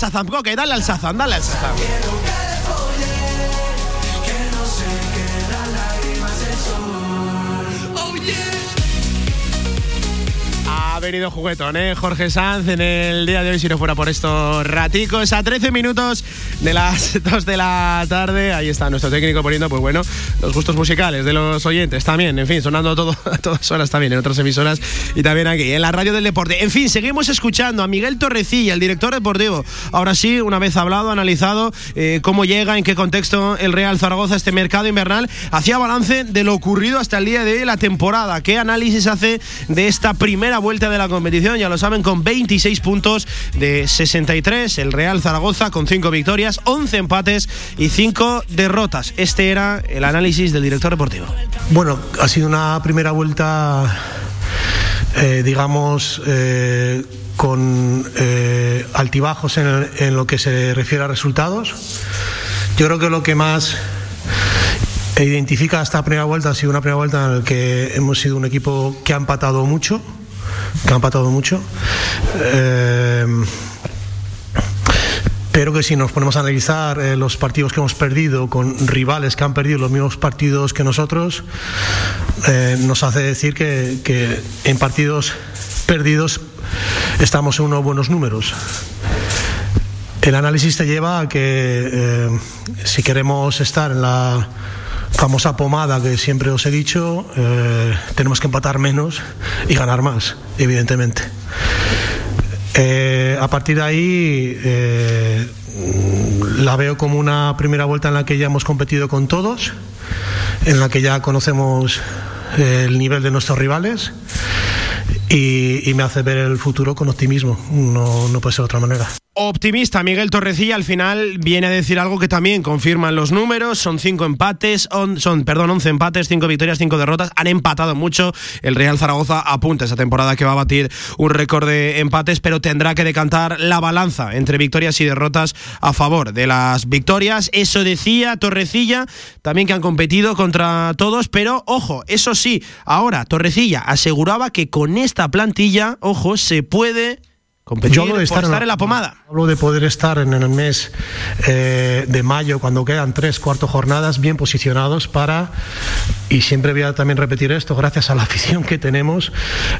Sazam, Coque, dale al Sazam, dale al Sazam. Ha venido juguetón, ¿eh? Jorge Sanz en el día de hoy, si no fuera por estos raticos, a 13 minutos de las [laughs] 2 de la tarde. Ahí está nuestro técnico poniendo, pues bueno, los gustos musicales de los oyentes también, en fin, sonando todo [laughs] a todas horas también en otras emisoras y también aquí, en la radio del deporte. En fin, seguimos escuchando a Miguel Torrecilla, el director deportivo. Ahora sí, una vez hablado, analizado eh, cómo llega, en qué contexto el Real Zaragoza, este mercado invernal, hacía balance de lo ocurrido hasta el día de la temporada. ¿Qué análisis hace de esta primera vuelta de la competición? Ya lo saben, con 26 puntos de 63, el Real Zaragoza con 5 victorias, 11 empates y 5 derrotas. Este era el análisis del director deportivo. Bueno, ha sido una primera vuelta, eh, digamos, eh, con eh, altibajos en, en lo que se refiere a resultados. Yo creo que lo que más identifica esta primera vuelta ha sido una primera vuelta en la que hemos sido un equipo que ha empatado mucho, que ha empatado mucho. Eh, pero que si nos ponemos a analizar eh, los partidos que hemos perdido con rivales que han perdido los mismos partidos que nosotros, eh, nos hace decir que, que, en partidos perdidos estamos en unos buenos números. El análisis te lleva a que si queremos estar en la famosa pomada que siempre os he dicho, eh, tenemos que empatar menos y ganar más, evidentemente. Eh, a partir de ahí eh, la veo como una primera vuelta en la que ya hemos competido con todos, en la que ya conocemos el nivel de nuestros rivales y, me hace ver el futuro con optimismo, no, no puede ser de otra manera. Optimista Miguel Torrecilla al final viene a decir algo que también confirman los números, son cinco empates, on, son, perdón, 11 empates, cinco victorias, cinco derrotas, han empatado mucho, el Real Zaragoza apunta esa temporada que va a batir un récord de empates, pero tendrá que decantar la balanza entre victorias y derrotas a favor de las victorias, eso decía Torrecilla, también que han competido contra todos, pero ojo, eso sí, ahora Torrecilla aseguraba que con esta plantilla, ojo, se puede competir Yo hablo de por estar, estar en la pomada. Hablo de poder estar en el mes eh, de mayo, cuando quedan tres, cuatro jornadas, bien posicionados para, y siempre voy a también repetir esto, gracias a la [laughs] afición que tenemos,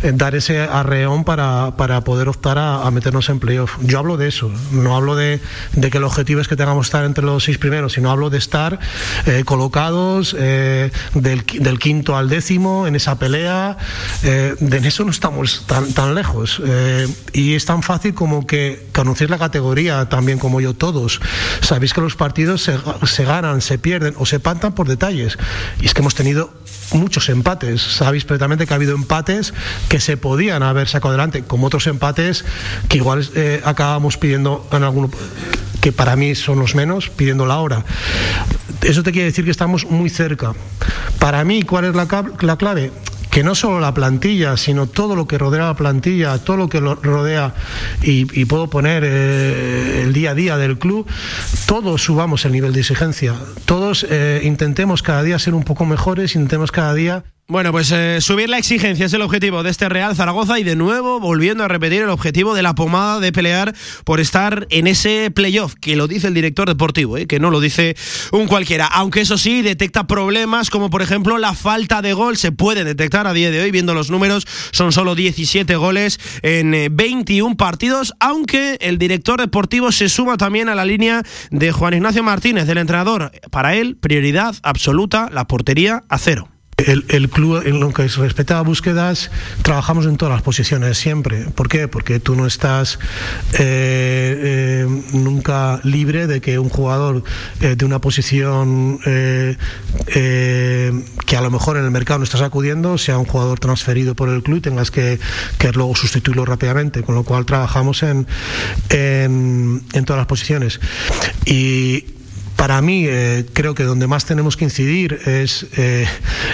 eh, dar ese arreón para, para poder optar a, a, meternos en playoff. Yo hablo de eso, no hablo de, de, que el objetivo es que tengamos que estar entre los seis primeros, sino hablo de estar eh, colocados del, del, quinto al décimo en esa pelea. de en eso no estamos tan, tan lejos. y es fácil como que conocer la categoría también como yo todos. Sabéis que los partidos se, se, ganan, se pierden o se pantan por detalles. Y es que hemos tenido muchos empates. Sabéis perfectamente que ha habido empates que se podían haber sacado adelante, como otros empates que igual eh, acabamos pidiendo en alguno que para mí son los menos, pidiendo la hora. Eso te quiere decir que estamos muy cerca. Para mí, ¿cuál es la, la clave? Que no solo la plantilla, sino todo lo que rodea la plantilla, todo lo que lo rodea y, puedo poner eh, el día a día del club, todos subamos el nivel de exigencia, todos eh, intentemos cada día ser un poco mejores, intentemos cada día bueno, pues eh, subir la exigencia es el objetivo de este Real Zaragoza y de nuevo volviendo a repetir el objetivo de la pomada de pelear por estar en ese playoff, que lo dice el director deportivo, eh, que no lo dice un cualquiera. Aunque eso sí, detecta problemas como por ejemplo la falta de gol, se puede detectar a día de hoy, viendo los números, son solo 17 goles en 21 eh, partidos, aunque el director deportivo se suma también a la línea de Juan Ignacio Martínez, del entrenador. Para él, prioridad absoluta, la portería a cero. El, club, en lo que respecta a búsquedas, trabajamos en todas las posiciones siempre. ¿Por qué? Porque tú no estás eh, eh, nunca libre de que un jugador eh, de una posición que a lo mejor en el mercado no estás acudiendo sea un jugador transferido por el club y tengas que, luego sustituirlo rápidamente. Con lo cual trabajamos en, en, en todas las posiciones. Y para mí eh, creo que donde más tenemos que incidir es eh,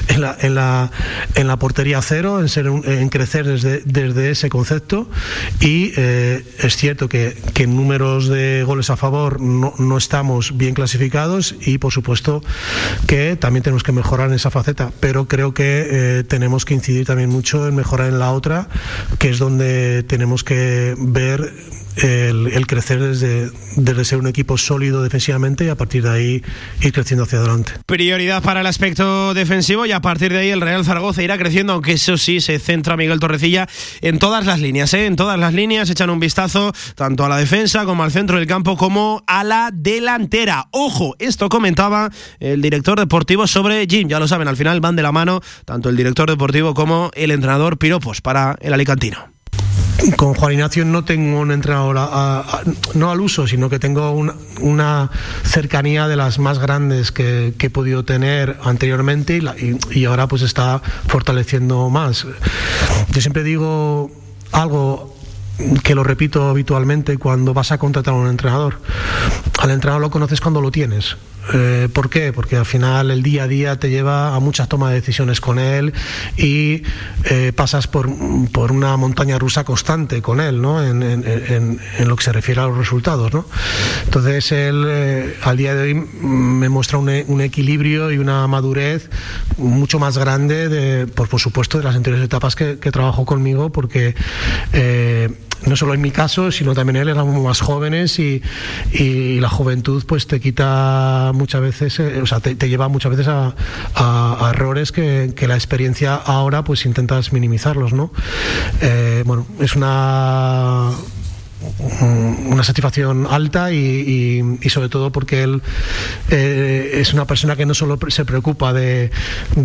en, la, portería cero, en, ser en crecer desde, desde, ese concepto. Y eh, es cierto que, que, en números de goles a favor no, no, estamos bien clasificados y por supuesto que también tenemos que mejorar en esa faceta, pero creo que tenemos que incidir también mucho en mejorar en la otra, que es donde tenemos que ver el, crecer desde, desde, ser un equipo sólido defensivamente y a partir de ahí ir creciendo hacia adelante. Prioridad para el aspecto defensivo y a partir de ahí el Real Zaragoza irá creciendo, aunque eso sí se centra Miguel Torrecilla en todas las líneas, ¿eh? en todas las líneas echan un vistazo tanto a la defensa como al centro del campo como a la delantera. Ojo, esto comentaba el director deportivo sobre Jim, ya lo saben, al final van de la mano tanto el director deportivo como el entrenador Piropos para el Alicantino con Juan Ignacio no tengo un entrenador, no al uso, sino que tengo una, cercanía de las más grandes que, he podido tener anteriormente y, ahora pues está fortaleciendo más. Yo siempre digo algo que lo repito habitualmente cuando vas a contratar a un entrenador. Al entrenador lo conoces cuando lo tienes. Eh, ¿Por qué? Porque al final el día a día te lleva a muchas tomas de decisiones con él y eh, pasas por, por, una montaña rusa constante con él, ¿no? En, en, en, lo que se refiere a los resultados, ¿no? Entonces él eh, al día de hoy me muestra un, un, equilibrio y una madurez mucho más grande, de, por, por supuesto, de las anteriores etapas que, que trabajó conmigo, porque no solo en mi caso, sino también él éramos más jóvenes y, y la juventud pues te quita muchas veces, eh, o sea, te, lleva muchas veces a, a, errores que, que, la experiencia ahora pues intentas minimizarlos, ¿no? Eh, bueno, es una una satisfacción alta y, sobre todo porque él eh, es una persona que no solo se preocupa de,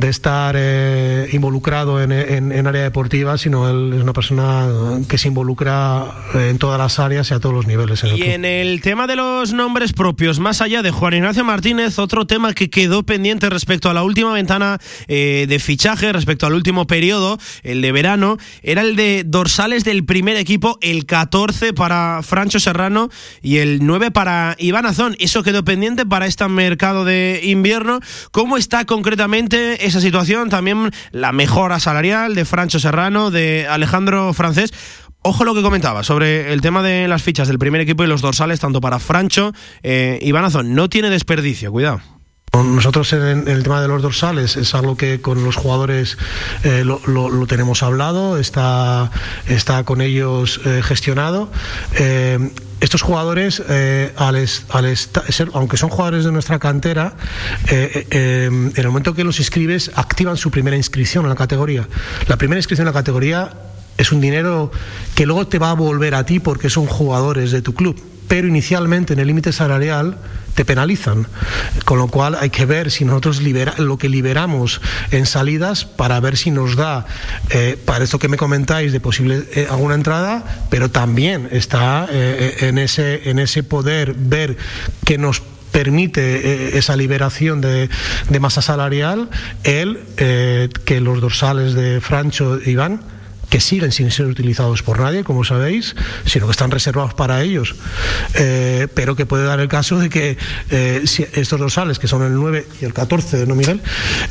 estar eh, involucrado en, área deportiva, sino él es una persona que se involucra en todas las áreas y a todos los niveles. y en el tema de los nombres propios, más allá de Juan Ignacio Martínez, otro tema que quedó pendiente respecto a la última ventana eh, de fichaje, respecto al último periodo, el de verano, era el de dorsales del primer equipo, el 14 para Francho Serrano y el 9 para Iván Azón. Eso quedó pendiente para este mercado de invierno. ¿Cómo está concretamente esa situación? También la mejora salarial de Francho Serrano, de Alejandro Francés. Ojo lo que comentaba sobre el tema de las fichas del primer equipo y los dorsales, tanto para Francho, eh, Iván Azón. No tiene desperdicio, cuidado. Nosotros en, el tema de los dorsales es algo que con los jugadores eh, lo, tenemos hablado, está, está con ellos eh, gestionado. Eh, estos jugadores, aunque son jugadores de nuestra cantera, en el momento que los inscribes, activan su primera inscripción en la categoría. La primera inscripción en la categoría es un dinero que luego te va a volver a ti porque son jugadores de tu club pero inicialmente en el límite salarial te penalizan. Con lo cual hay que ver si nosotros libera, lo que liberamos en salidas para ver si nos da, eh, para esto que me comentáis, de posible eh, alguna entrada, pero también está eh, en, ese, en ese poder ver que nos permite esa liberación de, masa salarial el que los dorsales de Francho Iván que siguen sin ser utilizados por nadie, como sabéis, sino que están reservados para ellos, eh, pero que puede dar el caso de que eh, si estos dorsales, que son el 9 y el 14, ¿no, Miguel?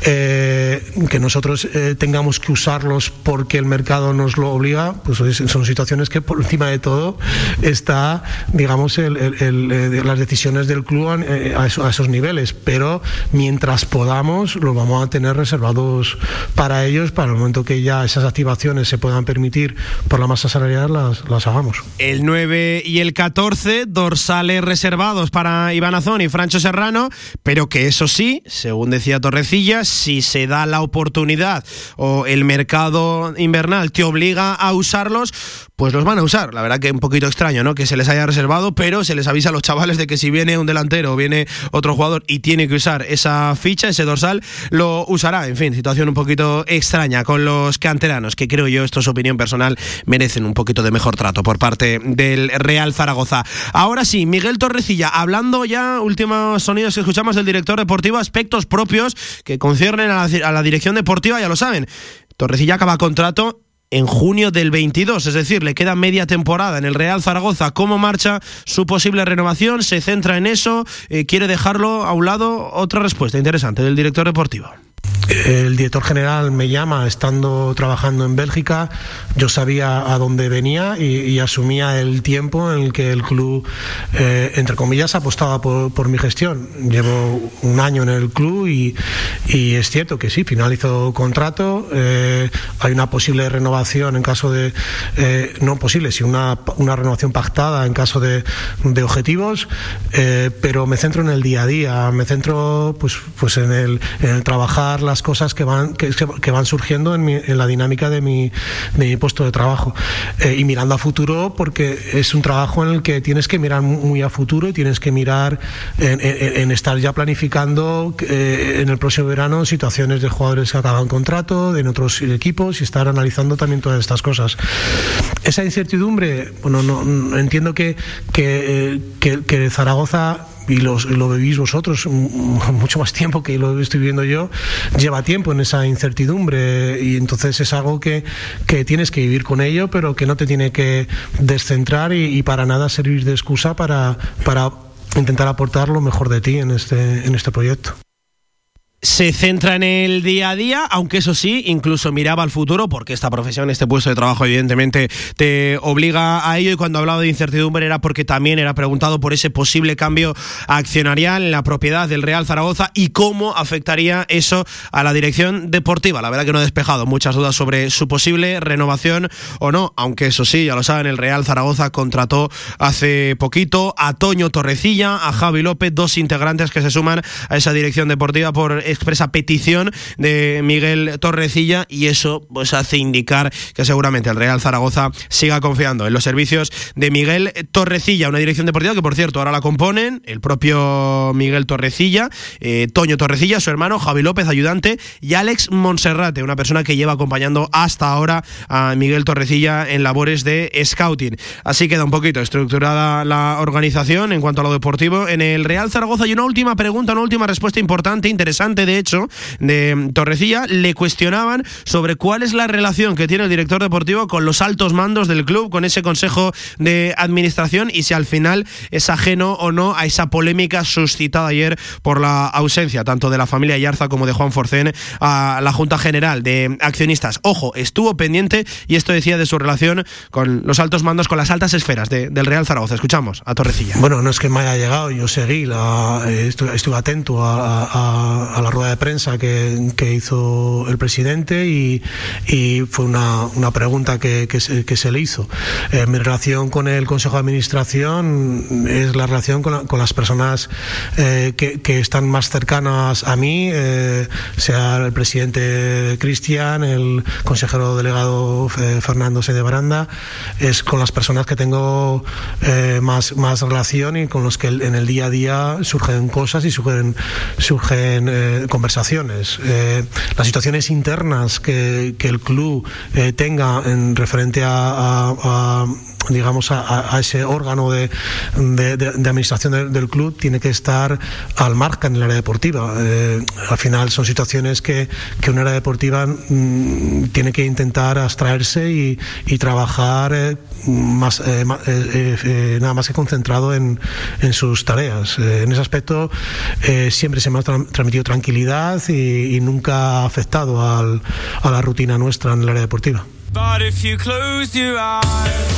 Eh, que nosotros tengamos que usarlos porque el mercado nos lo obliga, pues son situaciones que por encima de todo está, digamos, las decisiones del club a, esos niveles, pero mientras podamos, los vamos a tener reservados para ellos, para el momento que ya esas activaciones se puedan permitir por la masa salarial, las, las hagamos. El 9 y el 14, dorsales reservados para Iván Azón y Francho Serrano, pero que eso sí, según decía Torrecilla, si se da la oportunidad o el mercado invernal te obliga a usarlos, pues los van a usar. La verdad que un poquito extraño, ¿no? Que se les haya reservado, pero se les avisa a los chavales de que si viene un delantero o viene otro jugador y tiene que usar esa ficha, ese dorsal, lo usará. En fin, situación un poquito extraña con los canteranos, que creo yo, esto es opinión personal, merecen un poquito de mejor trato por parte del Real Zaragoza. Ahora sí, Miguel Torrecilla, hablando ya, últimos sonidos que escuchamos del director deportivo, aspectos propios que conciernen a la, a la dirección deportiva, ya lo saben. Torrecilla acaba contrato en junio del 22, es decir, le queda media temporada en el Real Zaragoza. ¿Cómo marcha su posible renovación? ¿Se centra en eso? Eh, ¿Quiere dejarlo a un lado? Otra respuesta interesante del director deportivo. El director general me llama estando trabajando en Bélgica. Yo sabía a dónde venía y, asumía el tiempo en el que el club, eh, entre comillas, apostaba por, mi gestión. Llevo un año en el club y, es cierto que sí, finalizó contrato. Eh, hay una posible renovación en caso de. Eh, no posible, sino una, una, renovación pactada en caso de, objetivos. pero me centro en el día a día, me centro pues, pues en, el, en el trabajar las cosas que van, que, que van surgiendo en, en, la dinámica de mi, de mi puesto de trabajo. Eh, y mirando a futuro, porque es un trabajo en el que tienes que mirar muy a futuro y tienes que mirar en, en, estar ya planificando eh, en el próximo verano situaciones de jugadores que acaban contrato, en otros equipos y estar analizando también todas estas cosas. Esa incertidumbre, bueno, no, entiendo que, que, eh, que, que Zaragoza y, lo vivís vosotros mucho más tiempo que lo estoy viviendo yo, lleva tiempo en esa incertidumbre y entonces es algo que, que tienes que vivir con ello, pero que no te tiene que descentrar y, y para nada servir de excusa para, para intentar aportar lo mejor de ti en este, en este proyecto se centra en el día a día, aunque eso sí, incluso miraba al futuro, porque esta profesión, este puesto de trabajo, evidentemente te obliga a ello. Y cuando hablaba de incertidumbre era porque también era preguntado por ese posible cambio accionarial en la propiedad del Real Zaragoza y cómo afectaría eso a la dirección deportiva. La verdad que no he despejado muchas dudas sobre su posible renovación o no, aunque eso sí, ya lo saben, el Real Zaragoza contrató hace poquito a Toño Torrecilla, a Javi López, dos integrantes que se suman a esa dirección deportiva por expresa petición de Miguel Torrecilla y eso pues hace indicar que seguramente el Real Zaragoza siga confiando en los servicios de Miguel Torrecilla, una dirección deportiva que por cierto ahora la componen el propio Miguel Torrecilla, eh, Toño Torrecilla, su hermano Javi López, ayudante, y Alex Monserrate, una persona que lleva acompañando hasta ahora a Miguel Torrecilla en labores de scouting. Así queda un poquito estructurada la organización en cuanto a lo deportivo. En el Real Zaragoza hay una última pregunta, una última respuesta importante, interesante de hecho, de Torrecilla, le cuestionaban sobre cuál es la relación que tiene el director deportivo con los altos mandos del club, con ese consejo de administración y si al final es ajeno o no a esa polémica suscitada ayer por la ausencia tanto de la familia Yarza como de Juan Forcén a la Junta General de Accionistas. Ojo, estuvo pendiente y esto decía de su relación con los altos mandos, con las altas esferas del Real Zaragoza. Escuchamos a Torrecilla. Bueno, no es que me haya llegado, yo seguí, la, eh, estuve, atento a, a la rueda de prensa que, que hizo el presidente y, y fue una, una, pregunta que, que, se, que, se, le hizo. Eh, mi relación con el Consejo de Administración es la relación con, con las personas eh, que, están más cercanas a mí, eh, sea el presidente Cristian, el consejero delegado eh, Fernando Sede Baranda, es con las personas que tengo eh, más, más relación y con los que en el día a día surgen cosas y surgen, surgen conversaciones. Eh, las situaciones internas que, que el club eh, tenga en referente a, digamos, a, ese órgano de, administración del club tiene que estar al margen en el área deportiva. Eh, al final son situaciones que, que un área deportiva mm, tiene que intentar abstraerse y, trabajar eh, más, nada más que concentrado en, sus tareas. en ese aspecto siempre se me ha transmitido tranquilidad y, y nunca ha afectado al, a la rutina nuestra en el área deportiva. But if you close your eyes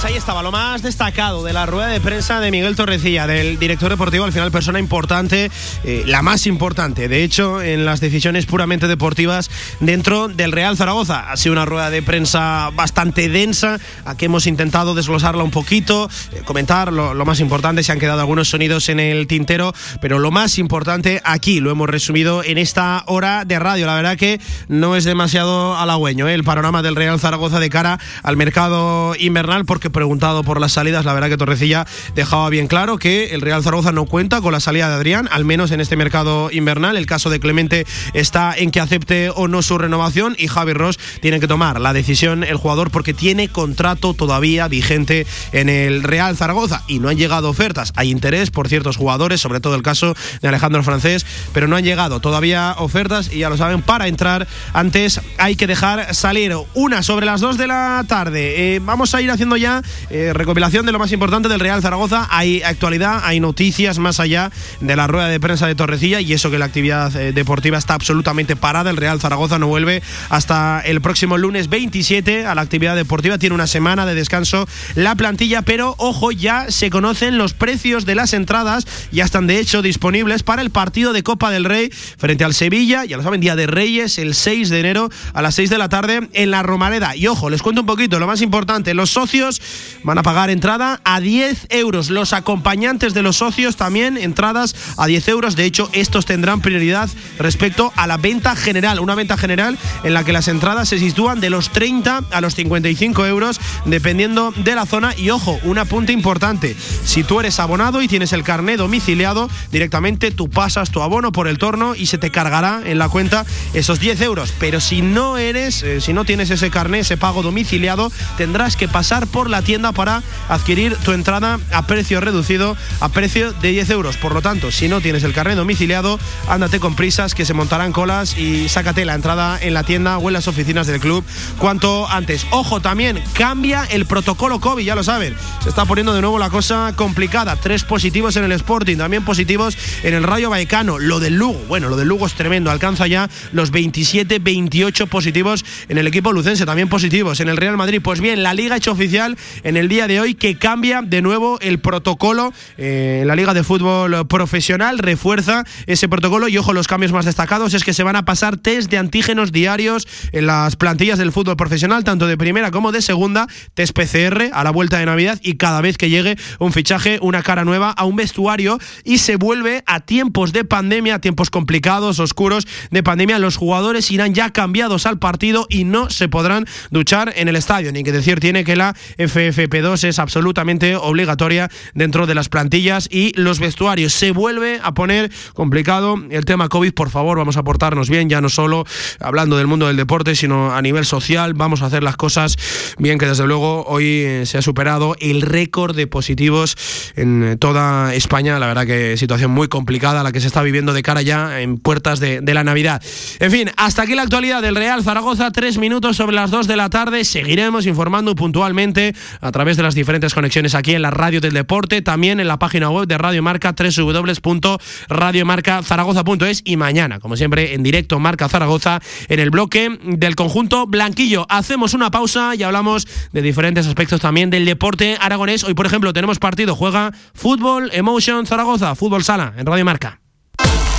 Pues ahí estaba lo más destacado de la rueda de prensa de Miguel Torrecilla, del director deportivo, al final persona importante, eh, la más importante, de hecho, en las decisiones puramente deportivas dentro del Real Zaragoza. Ha sido una rueda de prensa bastante densa, aquí hemos intentado desglosarla un poquito, eh, comentar lo, lo, más importante, se han quedado algunos sonidos en el tintero, pero lo más importante aquí lo hemos resumido en esta hora de radio. La verdad que no es demasiado halagüeño ¿eh? el panorama del Real Zaragoza de cara al mercado invernal, porque preguntado por las salidas, la verdad que Torrecilla dejaba bien claro que el Real Zaragoza no cuenta con la salida de Adrián, al menos en este mercado invernal. El caso de Clemente está en que acepte o no su renovación y Javi Ross tiene que tomar la decisión el jugador porque tiene contrato todavía vigente en el Real Zaragoza y no han llegado ofertas. Hay interés por ciertos jugadores, sobre todo el caso de Alejandro Francés, pero no han llegado todavía ofertas y ya lo saben, para entrar antes hay que dejar salir una sobre las dos de la tarde. Eh, vamos a ir haciendo ya eh, recopilación de lo más importante del Real Zaragoza. Hay actualidad, hay noticias más allá de la rueda de prensa de Torrecilla y eso que la actividad eh, deportiva está absolutamente parada. El Real Zaragoza no vuelve hasta el próximo lunes 27 a la actividad deportiva. Tiene una semana de descanso la plantilla, pero ojo, ya se conocen los precios de las entradas. Ya están de hecho disponibles para el partido de Copa del Rey frente al Sevilla. Ya lo saben, Día de Reyes, el 6 de enero a las 6 de la tarde en la Romareda. Y ojo, les cuento un poquito, lo más importante, los socios van a pagar entrada a 10 euros. Los acompañantes de los socios también entradas a 10 euros. De hecho, estos tendrán prioridad respecto a la venta general. Una venta general en la que las entradas se sitúan de los 30 a los 55 euros dependiendo de la zona. Y ojo, un apunte importante. Si tú eres abonado y tienes el carné domiciliado, directamente tú pasas tu abono por el torno y se te cargará en la cuenta esos 10 euros. Pero si no eres, eh, si no tienes ese carné, ese pago domiciliado, tendrás que pasar por la tienda para adquirir tu entrada a precio reducido, a precio de 10 euros. Por lo tanto, si no tienes el carnet domiciliado, ándate con prisas que se montarán colas y sácate la entrada en la tienda o en las oficinas del club cuanto antes. Ojo también, cambia el protocolo COVID, ya lo saben. Se está poniendo de nuevo la cosa complicada. Tres positivos en el Sporting, también positivos en el Rayo Vallecano. Lo del Lugo, bueno, lo del Lugo es tremendo. Alcanza ya los 27, 28 positivos en el equipo lucense, también positivos en el Real Madrid. Pues bien, la liga ha hecho oficial en el día de hoy que cambia de nuevo el protocolo. eh, la Liga de Fútbol Profesional refuerza ese protocolo y ojo, los cambios más destacados es que se van a pasar test de antígenos diarios en las plantillas del fútbol profesional, tanto de primera como de segunda, test PCR a la vuelta de Navidad y cada vez que llegue un fichaje, una cara nueva a un vestuario y se vuelve a tiempos de pandemia, tiempos complicados, oscuros de pandemia, los jugadores irán ya cambiados al partido y no se podrán duchar en el estadio, ni que decir tiene que la FFP2 es absolutamente obligatoria dentro de las plantillas y los vestuarios. Se vuelve a poner complicado el tema COVID. Por favor, vamos a portarnos bien, ya no solo hablando del mundo del deporte, sino a nivel social. Vamos a hacer las cosas bien, que desde luego hoy eh, se ha superado el récord de positivos en toda España. La verdad que situación muy complicada la que se está viviendo de cara ya en puertas de, de la Navidad. En fin, hasta aquí la actualidad del Real Zaragoza. Tres minutos sobre las dos de la tarde. Seguiremos informando puntualmente a través de las diferentes conexiones aquí en la radio del deporte, también en la página web de Radio Marca, www.radiomarcazaragoza.es y mañana, como siempre, en directo Marca Zaragoza en el bloque del conjunto Blanquillo. Hacemos una pausa y hablamos de diferentes aspectos también del deporte aragonés. Hoy, por ejemplo, tenemos partido, juega Fútbol Emotion Zaragoza, Fútbol Sala en Radio Marca.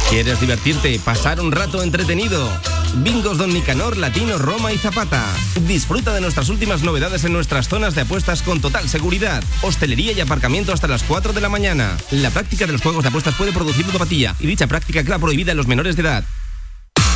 ¿Quieres divertirte, pasar un rato entretenido? Bingos Don Nicanor, Latino, Roma y Zapata. Disfruta de nuestras últimas novedades en nuestras zonas de apuestas con total seguridad. Hostelería y aparcamiento hasta las 4 de la mañana. La práctica de los juegos de apuestas puede producir ludopatía y dicha práctica queda prohibida en los menores de edad.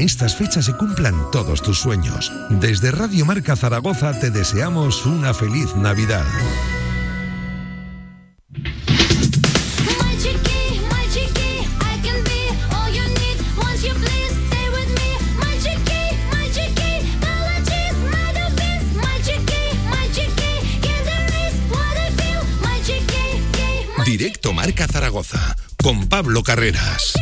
Estas fechas se cumplan todos tus sueños. Desde Radio Marca Zaragoza te deseamos una feliz Navidad. Directo Marca Zaragoza con Pablo Carreras.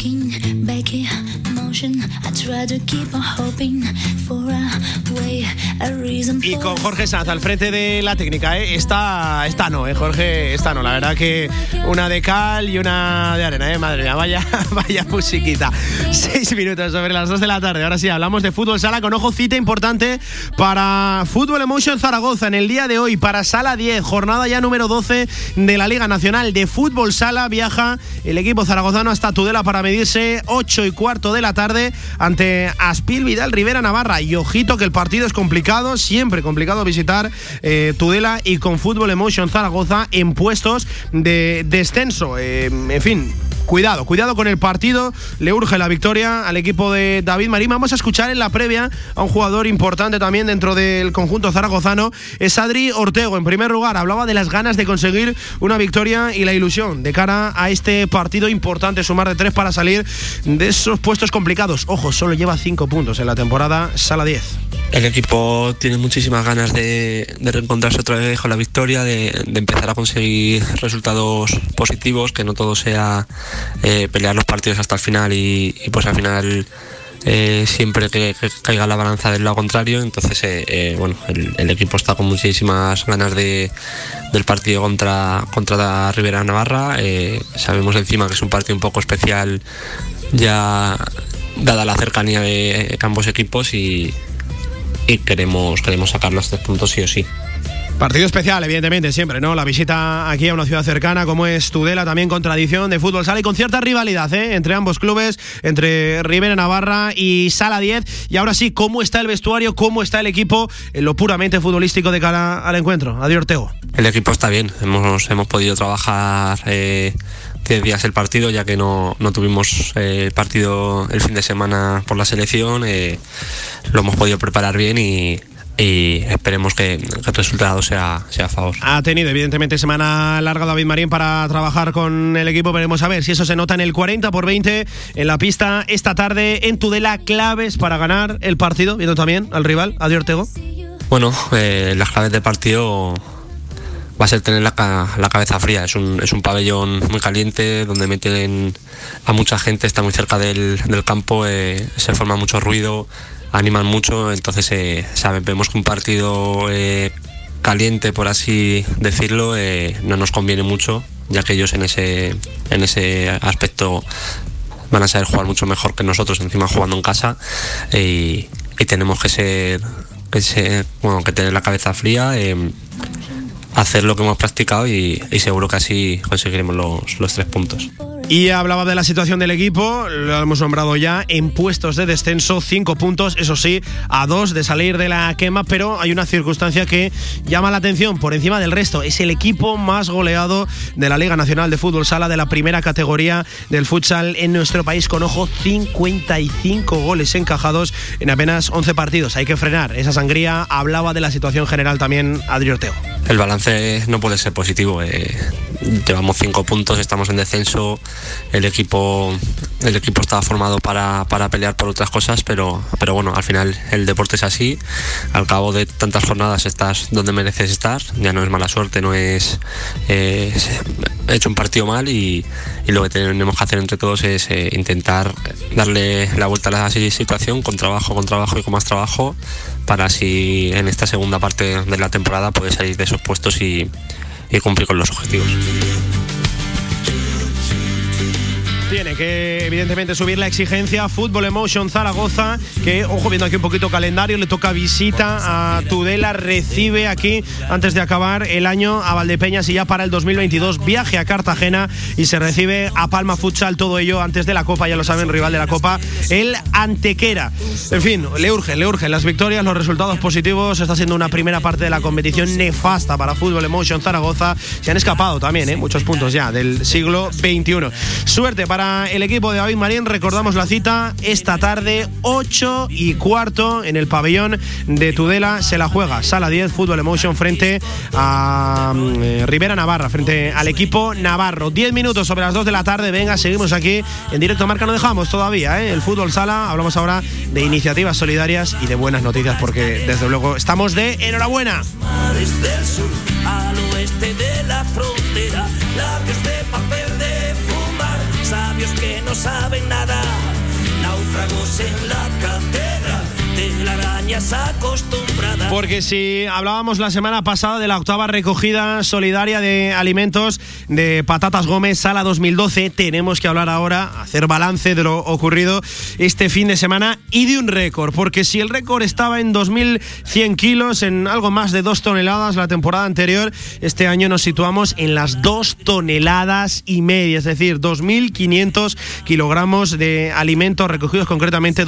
Joking, Becky, motion. I try to keep on hoping for a way, a reason Y con Jorge Sanz al frente de la técnica, ¿eh? Está, está no, ¿eh? Jorge, está no. La verdad que una de cal y una de arena, ¿eh? Madre mía, vaya, [laughs] vaya musiquita. Seis minutos sobre las dos de la tarde. Ahora sí, hablamos de fútbol sala con ojo cita importante para Fútbol Emotion Zaragoza en el día de hoy, para Sala 10, jornada ya número 12 de la Liga Nacional de Fútbol Sala. Viaja el equipo zaragozano hasta Tudela para medirse 8 y cuarto de la tarde ante Aspil Vidal Rivera Navarra. Y ojito que el partido es complicado, siempre complicado visitar eh, Tudela y con Fútbol Emotion Zaragoza en puestos de descenso. Eh, en fin. Cuidado, cuidado con el partido. Le urge la victoria al equipo de David Marín. Vamos a escuchar en la previa a un jugador importante también dentro del conjunto zaragozano. Es Adri Ortego. En primer lugar, hablaba de las ganas de conseguir una victoria y la ilusión de cara a este partido importante. Sumar de tres para salir de esos puestos complicados. Ojo, solo lleva cinco puntos en la temporada. Sala 10. El equipo tiene muchísimas ganas de, reencontrarse otra vez con la victoria, de, empezar a conseguir resultados positivos, que no todo sea eh, pelear los partidos hasta el final y, pues al final eh, siempre que, caiga la balanza del lado contrario. Entonces, eh, bueno, el, equipo está con muchísimas ganas de, del partido contra, contra Rivera Navarra. Sabemos encima que es un partido un poco especial ya dada la cercanía de ambos equipos y, y queremos, queremos sacar los tres puntos sí o sí. Partido especial, evidentemente, siempre, ¿no? La visita aquí a una ciudad cercana como es Tudela, también con tradición de fútbol sala y con cierta rivalidad, ¿eh? Entre ambos clubes, entre Rivera Navarra y Sala 10. Y ahora sí, ¿cómo está el vestuario? ¿Cómo está el equipo en lo puramente futbolístico de cara al encuentro? Adiós, Ortego. El equipo está bien, hemos, hemos podido trabajar. Eh 10 días el partido, ya que no, no tuvimos eh, el partido el fin de semana por la selección. Eh, lo hemos podido preparar bien y, y esperemos que, el resultado sea, sea a favor. Ha tenido evidentemente semana larga David Marín para trabajar con el equipo, veremos a ver si eso se nota en el 40 por 20 en la pista esta tarde en Tudela, claves para ganar el partido, viendo también al rival, Adiós Ortego. Bueno, eh, las claves del partido va a ser tener la, la, cabeza fría. Es un, es un pabellón muy caliente donde meten a mucha gente, está muy cerca del, del campo, eh, se forma mucho ruido, animan mucho, entonces eh, sabemos que un partido eh, caliente, por así decirlo, eh, no nos conviene mucho, ya que ellos en ese, en ese aspecto van a saber jugar mucho mejor que nosotros, encima jugando en casa, y, y tenemos que ser, que ser, bueno, que tener la cabeza fría hacer lo que hemos practicado y, seguro que así conseguiremos los, tres puntos. Y hablaba de la situación del equipo, lo hemos nombrado ya, en puestos de descenso, cinco puntos, eso sí, a dos de salir de la quema, pero hay una circunstancia que llama la atención por encima del resto. Es el equipo más goleado de la Liga Nacional de Fútbol Sala de la primera categoría del futsal en nuestro país, con ojo 55 goles encajados en apenas 11 partidos. Hay que frenar esa sangría. Hablaba de la situación general también Adri Ortego. El balance no puede ser positivo. Eh, llevamos cinco puntos, estamos en descenso el equipo el equipo estaba formado para, para, pelear por otras cosas, pero, pero bueno, al final el deporte es así. Al cabo de tantas jornadas estás donde mereces estar, ya no es mala suerte, no es he hecho un partido mal y, lo que tenemos que hacer entre todos es eh, intentar darle la vuelta a la situación con trabajo, con trabajo y con más trabajo para así en esta segunda parte de la temporada poder salir de esos puestos y cumplir con los objetivos. Tiene que, evidentemente, subir la exigencia. Fútbol Emotion Zaragoza, que, ojo, viendo aquí un poquito calendario, le toca visita a Tudela, recibe aquí, antes de acabar el año, a Valdepeñas y ya para el 2022, viaje a Cartagena y se recibe a Palma Futsal, todo ello antes de la Copa, ya lo saben, rival de la Copa, el Antequera. En fin, le urge, le urgen las victorias, los resultados positivos. Está siendo una primera parte de la competición nefasta para Fútbol Emotion Zaragoza. Se han escapado también, ¿eh? muchos puntos ya del siglo XXI. Suerte para el equipo de David Marín. Recordamos la cita esta tarde, 8 y cuarto, en el pabellón de Tudela. Se la juega Sala 10, Fútbol Emotion, frente a mm, Rivera Navarra, frente al equipo Navarro. 10 minutos sobre las 2 de la tarde. Venga, seguimos aquí en directo marca. No dejamos todavía ¿eh? el fútbol sala. Hablamos ahora de iniciativas solidarias y de buenas noticias, porque desde luego estamos de enhorabuena. Sabios que no saben nada, náufragos en la cátedra, telarañas acostumbradas. Porque si hablábamos la semana pasada de la octava recogida solidaria de alimentos de Patatas Gómez Sala 2012, tenemos que hablar ahora, hacer balance de lo ocurrido este fin de semana y de un récord. Porque si el récord estaba en 2.100 kilos, en algo más de 2 toneladas la temporada anterior, este año nos situamos en las 2 toneladas y media, es decir, 2.500 kilogramos de alimentos recogidos, concretamente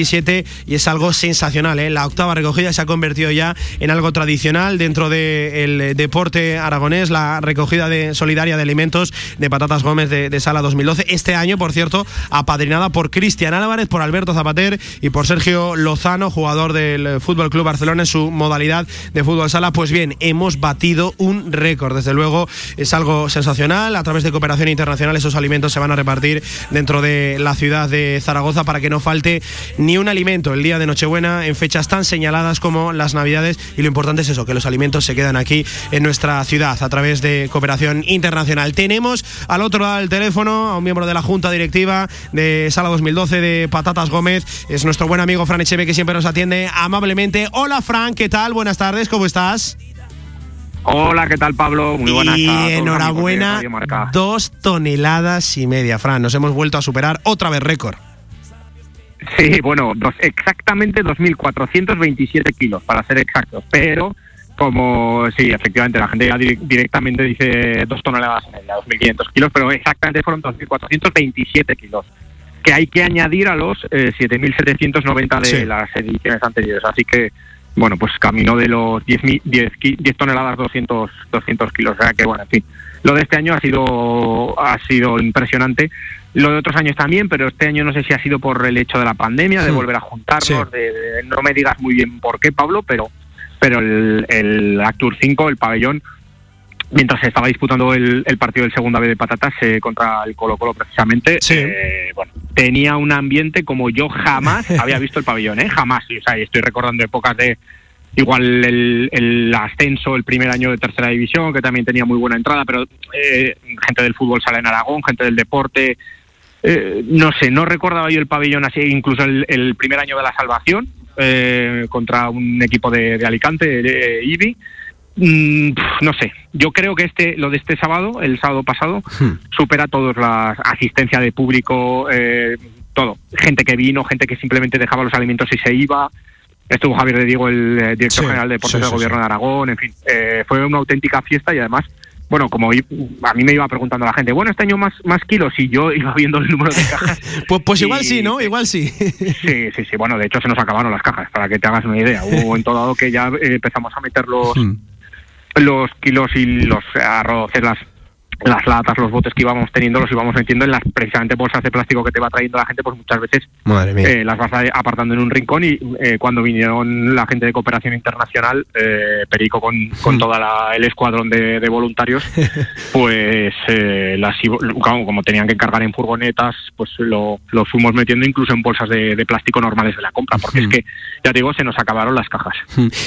2.427 y es algo sensacional. ¿eh? La octava recogida se ha convertido ya en algo tradicional dentro del deporte aragonés, la recogida de solidaria de alimentos de Patatas Gómez de, de Sala 2012. Este año, por cierto, apadrinada por Cristian Álvarez, por Alberto Zapater y por Sergio Lozano, jugador del Fútbol Club Barcelona en su modalidad de fútbol sala. Pues bien, hemos batido un récord. Desde luego es algo sensacional. A través de cooperación internacional esos alimentos se van a repartir dentro de la ciudad de Zaragoza para que no falte ni un alimento el día de Nochebuena en fechas tan señaladas como las Navidades. Y lo importante es eso, que los alimentos se quedan aquí en nuestra ciudad a través de cooperación internacional. Tenemos al otro lado del teléfono a un miembro de la Junta Directiva de Sala 2012 de Patatas Gómez. Es nuestro buen amigo Fran Echeve que siempre nos atiende amablemente. Hola Fran, ¿qué tal? Buenas tardes, ¿cómo estás? Hola, ¿qué tal Pablo? Muy buenas Y enhorabuena, dos toneladas y media, Fran. Nos hemos vuelto a superar otra vez récord. Sí, bueno, dos, exactamente 2.427 kilos, para ser exactos. Pero, como, sí, efectivamente, la gente ya di- directamente dice dos toneladas y media, 2.500 kilos, pero exactamente fueron 2.427 kilos. Que hay que añadir a los eh, 7.790 de Sí. las ediciones anteriores. Así que, bueno, pues camino de los 10, mi- 10, ki- 10 toneladas 200, 200 kilos. O sea que, bueno, en fin. Lo de este año ha sido, ha sido impresionante. Lo de otros años también, pero este año no sé si ha sido por el hecho de la pandemia, de Hmm. volver a juntarnos, Sí. de, de- no me digas muy bien por qué, Pablo, pero, pero el, el Actur 5, el pabellón, mientras se estaba disputando el, el partido del segunda B de patatas eh, contra el Colo Colo precisamente, eh, bueno, tenía un ambiente como yo jamás [laughs] había visto el pabellón, ¿eh? jamás. Y, o sea, y estoy recordando épocas de igual el, el ascenso, el primer año de tercera división, que también tenía muy buena entrada, pero eh, gente del fútbol sala en Aragón, gente del deporte. Eh, no sé, no recordaba yo el pabellón así, incluso el, el primer año de la salvación eh, contra un equipo de, de Alicante, de IBI. Mm, no sé, yo creo que este, lo de este sábado, el sábado pasado, supera todas las asistencia de público, eh, todo. Gente que vino, gente que simplemente dejaba los alimentos y se iba. Estuvo Javier de Diego, el eh, director Sí, general de Deportes sí, del Gobierno de Aragón, en fin. eh, fue una auténtica fiesta y además, bueno, como a mí me iba preguntando la gente, bueno, este año más, más kilos y yo [laughs] iba viendo el número de cajas. [laughs] Pues, pues igual sí, ¿no? Igual sí. [laughs] Sí, sí, sí. Bueno, de hecho se nos acabaron las cajas, para que te hagas una idea. Hubo un momento dado que ya eh, empezamos a meter los, Hmm. los kilos y los arroces, las, las latas, los botes que íbamos teniendo los íbamos metiendo en las precisamente bolsas de plástico que te va trayendo la gente, pues muchas veces Madre mía. eh, las vas apartando en un rincón y eh, cuando vinieron la gente de cooperación internacional, eh, Perico con, con toda la- el escuadrón de, de voluntarios, [laughs] pues eh, las como, como tenían que cargar en furgonetas, pues lo, lo fuimos metiendo incluso en bolsas de, de plástico normales de la compra, porque es que, ya te digo, se nos acabaron las cajas.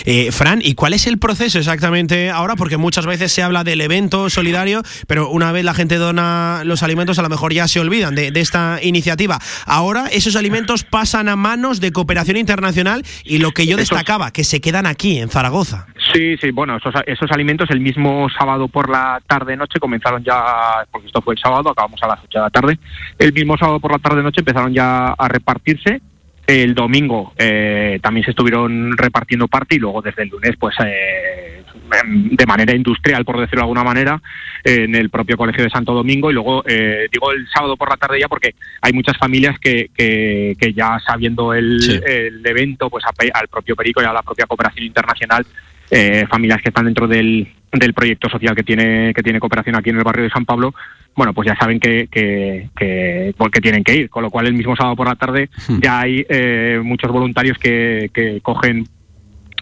Eh, Fran, ¿y cuál es el proceso exactamente ahora? Porque muchas veces se habla del evento solidario, pero una vez la gente dona los alimentos, a lo mejor ya se olvidan de, de esta iniciativa. Ahora esos alimentos pasan a manos de cooperación internacional y lo que yo destacaba, que se quedan aquí, en Zaragoza. Sí, sí, bueno, esos, esos alimentos el mismo sábado por la tarde-noche comenzaron ya, porque esto fue el sábado, acabamos a las 8 de la tarde, el mismo sábado por la tarde-noche empezaron ya a repartirse. El domingo eh, también se estuvieron repartiendo parte y luego desde el lunes, pues eh, de manera industrial, por decirlo de alguna manera, en el propio Colegio de Santo Domingo y luego, eh, digo el sábado por la tarde ya porque hay muchas familias que, que, que ya sabiendo el, Sí. el evento, pues a al propio Perico y a la propia cooperación internacional, eh, familias que están dentro del, del proyecto social que tiene, que tiene cooperación aquí en el barrio de San Pablo, bueno, pues ya saben que, que, que, porque tienen que ir, con lo cual el mismo sábado por la tarde ya hay eh, muchos voluntarios que, que cogen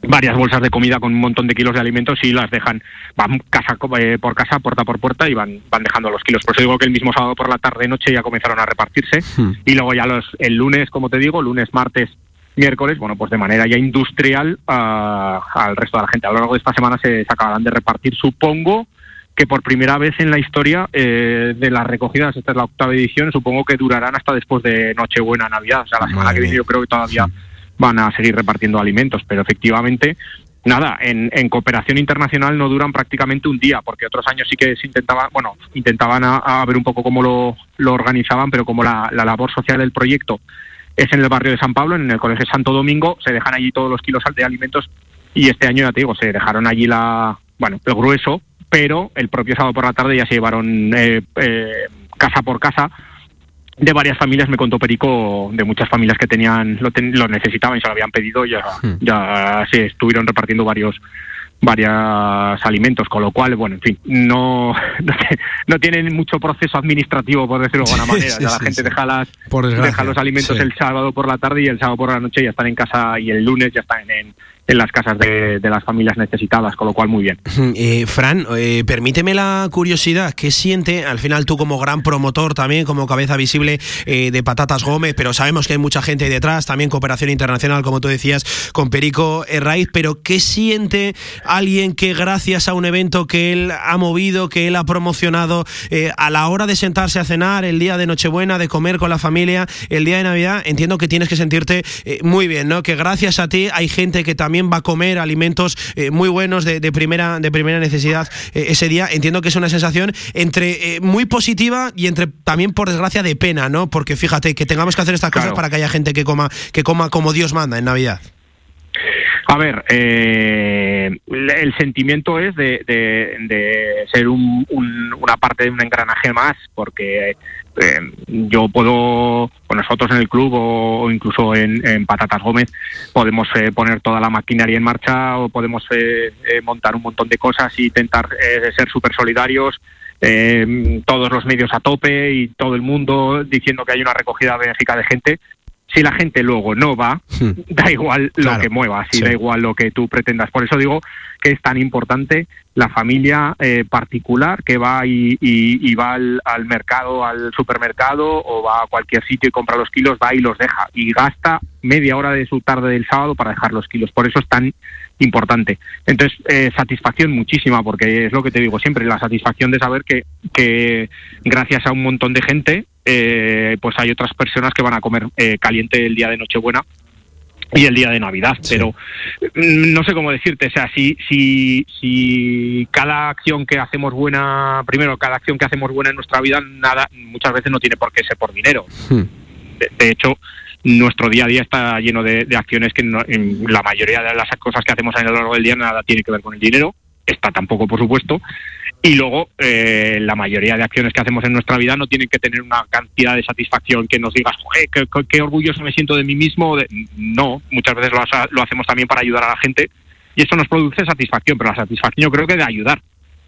varias bolsas de comida con un montón de kilos de alimentos y las dejan, van casa eh, por casa, puerta por puerta y van, van dejando los kilos. Por eso digo que el mismo sábado por la tarde noche ya comenzaron a repartirse y luego ya los el lunes, como te digo, lunes, martes, miércoles, bueno, pues de manera ya industrial ah, al resto de la gente. A lo largo de esta semana se, se acabarán de repartir, supongo que por primera vez en la historia eh, de las recogidas, esta es la octava edición, supongo que durarán hasta después de Nochebuena, Navidad. O sea, la semana Madre que viene yo creo que todavía van a seguir repartiendo alimentos, pero efectivamente, nada, en, en cooperación internacional no duran prácticamente un día, porque otros años sí que se intentaba, bueno, intentaban a, ver un poco cómo lo, organizaban, pero como la, la labor social del proyecto es en el barrio de San Pablo, en el Colegio Santo Domingo, se dejan allí todos los kilos de alimentos y este año, ya te digo, se dejaron allí la, bueno, el grueso, pero el propio sábado por la tarde ya se llevaron eh, eh, casa por casa de varias familias, me contó Perico, de muchas familias que tenían lo, ten- lo necesitaban y se lo habían pedido, ya, ya se estuvieron repartiendo varios varios alimentos, con lo cual, bueno, en fin, no, [laughs] no, tienen mucho proceso administrativo, por decirlo de alguna [laughs] manera. sí, ya la sí, gente deja las deja los alimentos el sábado por la tarde y el sábado por la noche ya están en casa y el lunes ya están en, en las casas de, las familias necesitadas, con lo cual muy bien. [laughs] Eh, Fran, eh, permíteme la curiosidad, ¿qué siente al final tú como gran promotor también, como cabeza visible eh, de Patatas Gómez, pero sabemos que hay mucha gente detrás, también cooperación internacional, como tú decías, con Perico Herraiz, pero ¿qué siente alguien que gracias a un evento que él ha movido, que él ha promocionado, eh, a la hora de sentarse a cenar, el día de Nochebuena, de comer con la familia, el día de Navidad, entiendo que tienes que sentirte muy bien, ¿no? Que gracias a ti hay gente que también va a comer alimentos eh, muy buenos de, de primera de primera necesidad eh, ese día. Entiendo que es una sensación entre eh, muy positiva y entre también por desgracia de pena, ¿no? Porque fíjate que tengamos que hacer estas cosas para que haya gente que coma que coma como Dios manda en Navidad. A ver, eh, el sentimiento es de, de- de ser un- un- una parte de un engranaje más, porque eh, yo puedo, con nosotros en el club o, incluso en, en Patatas Gómez, podemos eh, poner toda la maquinaria en marcha o podemos eh, eh, montar un montón de cosas e intentar eh, ser súper solidarios. eh, todos los medios a tope y todo el mundo diciendo que hay una recogida benéfica de gente. Si la gente luego no va, da igual Claro, lo que muevas y sí. da igual lo que tú pretendas. Por eso digo que es tan importante la familia eh, particular que va y, y- y va al, al mercado, al supermercado o va a cualquier sitio y compra los kilos, va y los deja y gasta media hora de su tarde del sábado para dejar los kilos. Por eso es tan importante. Entonces, eh, satisfacción muchísima, porque es lo que te digo siempre, la satisfacción de saber que, que gracias a un montón de gente, eh, pues hay otras personas que van a comer eh, caliente el día de Nochebuena y el día de Navidad. Pero mm, no sé cómo decirte, o sea, si, si, si cada acción que hacemos buena, primero, cada acción que hacemos buena en nuestra vida, nada, muchas veces no tiene por qué ser por dinero. De, de hecho, nuestro día a día está lleno de, de acciones que no- en la mayoría de las cosas que hacemos a lo largo del día nada tiene que ver con el dinero, esta tampoco, por supuesto. Y luego, eh, la mayoría de acciones que hacemos en nuestra vida no tienen que tener una cantidad de satisfacción que nos digas, "Joder, qué, qué- orgulloso me siento de mí mismo. No, muchas veces lo, lo hacemos también para ayudar a la gente y eso nos produce satisfacción, pero la satisfacción yo creo que de ayudar.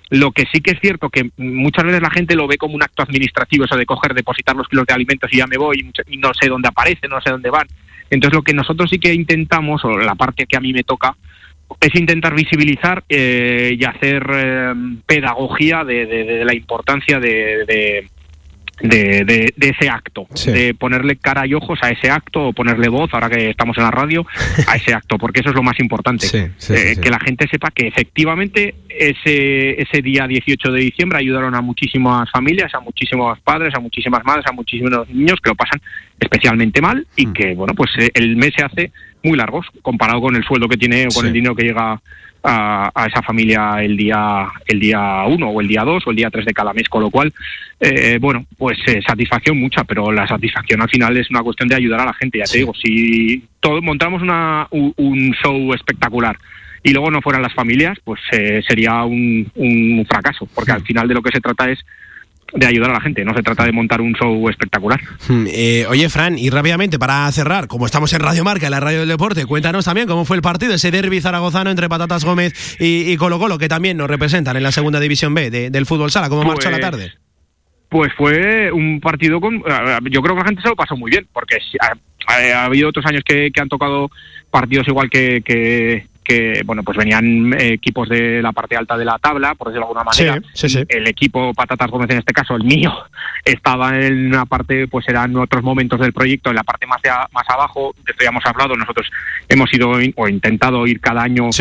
Lo que sí que es cierto que muchas veces la gente lo ve como un acto administrativo, eso de coger, depositar los kilos de alimentos y ya me voy y no sé dónde aparecen, no sé dónde van. Entonces lo que nosotros sí que intentamos, o la parte que a mí me toca, es intentar visibilizar eh, y hacer eh, pedagogía de, de- de la importancia de, de- ese acto, de ponerle cara y ojos a ese acto o ponerle voz, ahora que estamos en la radio, [laughs] a ese acto, porque eso es lo más importante. sí, Eh, sí. Que la gente sepa que efectivamente ese, ese día 18 de diciembre ayudaron a muchísimas familias, a muchísimos padres, a muchísimas madres, a muchísimos niños que lo pasan especialmente mal y Mm. que, bueno, pues eh, el mes se hace muy largo comparado con el sueldo que tiene o con Sí. el dinero que llega a, a esa familia el día el día 1 o el día 2 o el día 3 de cada mes, con lo cual, eh, bueno, pues eh, satisfacción mucha, pero la satisfacción al final es una cuestión de ayudar a la gente, ya te digo, si todos montamos una, un, show espectacular y luego no fueran las familias, pues eh, sería un, un fracaso, porque al final de lo que se trata es de ayudar a la gente, no se trata de montar un show espectacular. Hmm, eh, oye, Fran, y rápidamente para cerrar, como estamos en Radio Marca, la radio del deporte, cuéntanos también cómo fue el partido, ese derby zaragozano entre Patatas Gómez y, y Colo Colo, que también nos representan en la segunda división B de- del fútbol sala. ¿Cómo marchó la Pues, tarde? Pues fue un partido con. Yo creo que la gente se lo pasó muy bien, porque ha, ha- ha habido otros años que, que han tocado partidos igual que. que que bueno pues venían eh, equipos de la parte alta de la tabla por decirlo de alguna manera. Sí, sí, sí. el equipo Patatas Gómez en este caso el mío [laughs] estaba en una parte pues eran otros momentos del proyecto en la parte más de a- más abajo de esto ya hemos hablado nosotros hemos ido in- o intentado ir cada año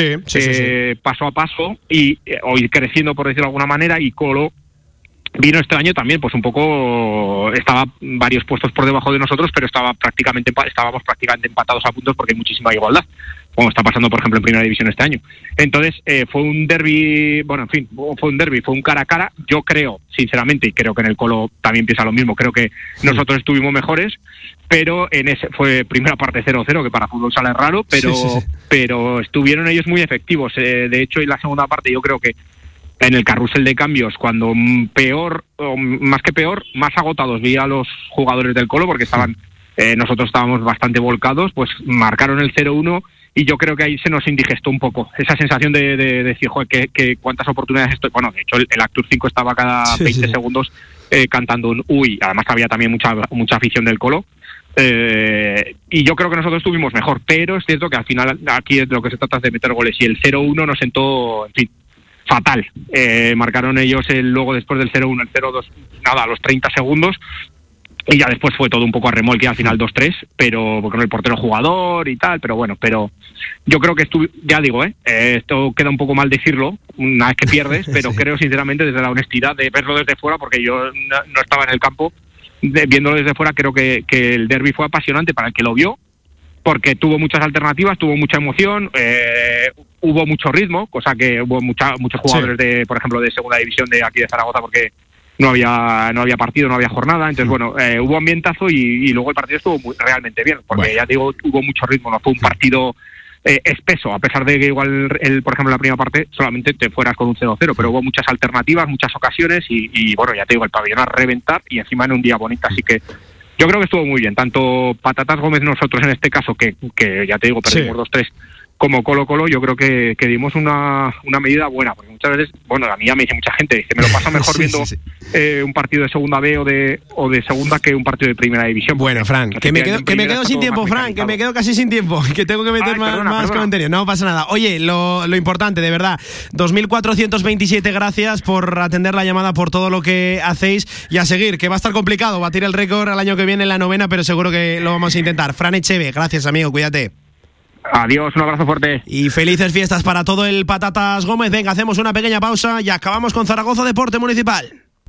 eh, paso a paso y eh, o ir creciendo por decirlo de alguna manera y Colo vino este año también pues un poco estaba varios puestos por debajo de nosotros pero estaba prácticamente estábamos prácticamente empatados a puntos porque hay muchísima igualdad como está pasando por ejemplo en primera división este año. Entonces eh, fue un derby bueno en fin fue un derby fue un cara a cara. Yo creo sinceramente y creo que en el colo también piensa lo mismo creo que nosotros estuvimos mejores pero en ese fue primera parte 0-0 que para fútbol sale raro pero Sí, sí, sí. pero estuvieron ellos muy efectivos. Eh, de hecho en la segunda parte yo creo que en el carrusel de cambios, cuando peor, o más que peor, más agotados vi a los jugadores del Colo porque estaban, eh, nosotros estábamos bastante volcados, pues marcaron el 0-1 y yo creo que ahí se nos indigestó un poco esa sensación de, de, decir, joder, que, que cuántas oportunidades estoy. Bueno, de hecho, el, el Actur 5 estaba cada Sí, 20 sí. segundos eh, cantando un uy, además había también mucha, mucha afición del Colo. Eh, y yo creo que nosotros estuvimos mejor, pero es cierto que al final aquí es de lo que se trata es de meter goles y el 0-1 nos sentó, en fin, fatal. Eh, marcaron ellos el, luego después del 0-1, el 0-2, nada, a los 30 segundos. Y ya después fue todo un poco a remolque al final 2-3, pero con el portero jugador y tal, pero bueno, pero yo creo que estuve, ya digo, ¿eh? Eh, esto queda un poco mal decirlo una vez que pierdes, [laughs] pero creo sinceramente desde la honestidad de verlo desde fuera, porque yo no, no estaba en el campo, de- viéndolo desde fuera, creo que, que el derby fue apasionante para el que lo vio, porque tuvo muchas alternativas, tuvo mucha emoción, eh, hubo mucho ritmo, cosa que hubo mucha, muchos jugadores de, por ejemplo, de segunda división de aquí de Zaragoza, porque no había no había partido, no había jornada, entonces bueno, eh, hubo ambientazo y, y luego el partido estuvo muy- realmente bien, porque ya te digo, hubo mucho ritmo, no fue un partido eh, espeso, a pesar de que igual, el, por ejemplo, la primera parte solamente te fueras con un 0-0, pero hubo muchas alternativas, muchas ocasiones y, y, bueno, ya te digo, el pabellón a reventar y encima en un día bonito, así que yo creo que estuvo muy bien, tanto Patatas Gómez nosotros en este caso, que, que ya te digo, perdimos 2-3, como Colo Colo, yo creo que, que dimos una, una medida buena, porque muchas veces, bueno, a mí ya me dice mucha gente, dice, me lo pasa [laughs] mejor Sí, viendo sí, sí. eh, un partido de segunda B o de, o de segunda que un partido de primera división. Bueno, Fran, que me quedo, que me quedo sin tiempo, Fran, que me quedo casi sin tiempo, [laughs] que tengo que meter Ay, más, perdona, más perdona. comentarios. No pasa nada. Oye, lo, lo importante, de verdad, 2.427 gracias por atender la llamada, por todo lo que hacéis y a seguir, que va a estar complicado batir el récord al año que viene en la novena, pero seguro que lo vamos a intentar. Fran Echeve, gracias amigo, cuídate. Adiós, un abrazo fuerte. Y felices fiestas para todo el Patatas Gómez. Venga, hacemos una pequeña pausa y acabamos con Zaragoza Deporte Municipal.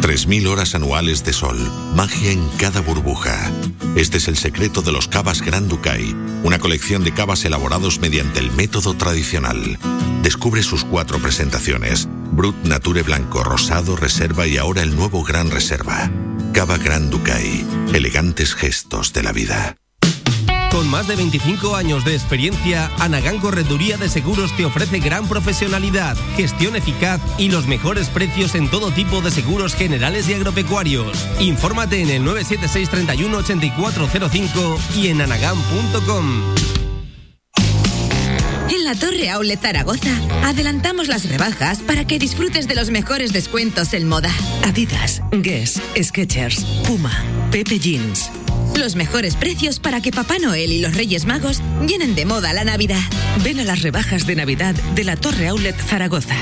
3.000 horas anuales de sol, magia en cada burbuja. Este es el secreto de los cavas Gran Ducay, una colección de cavas elaborados mediante el método tradicional. Descubre sus cuatro presentaciones, Brut Nature Blanco, Rosado, Reserva y ahora el nuevo Gran Reserva. Cava Gran Ducay, elegantes gestos de la vida. Con más de 25 años de experiencia, Anagán Correduría de Seguros te ofrece gran profesionalidad, gestión eficaz y los mejores precios en todo tipo de seguros generales y agropecuarios. Infórmate en el 976 31 8405 y en anagán.com. En la Torre Outlet Zaragoza adelantamos las rebajas para que disfrutes de los mejores descuentos en moda. Adidas, Guess, Skechers, Puma, Pepe Jeans. Los mejores precios para que Papá Noel y los Reyes Magos llenen de moda la Navidad. Ven a las rebajas de Navidad de la Torre Outlet Zaragoza.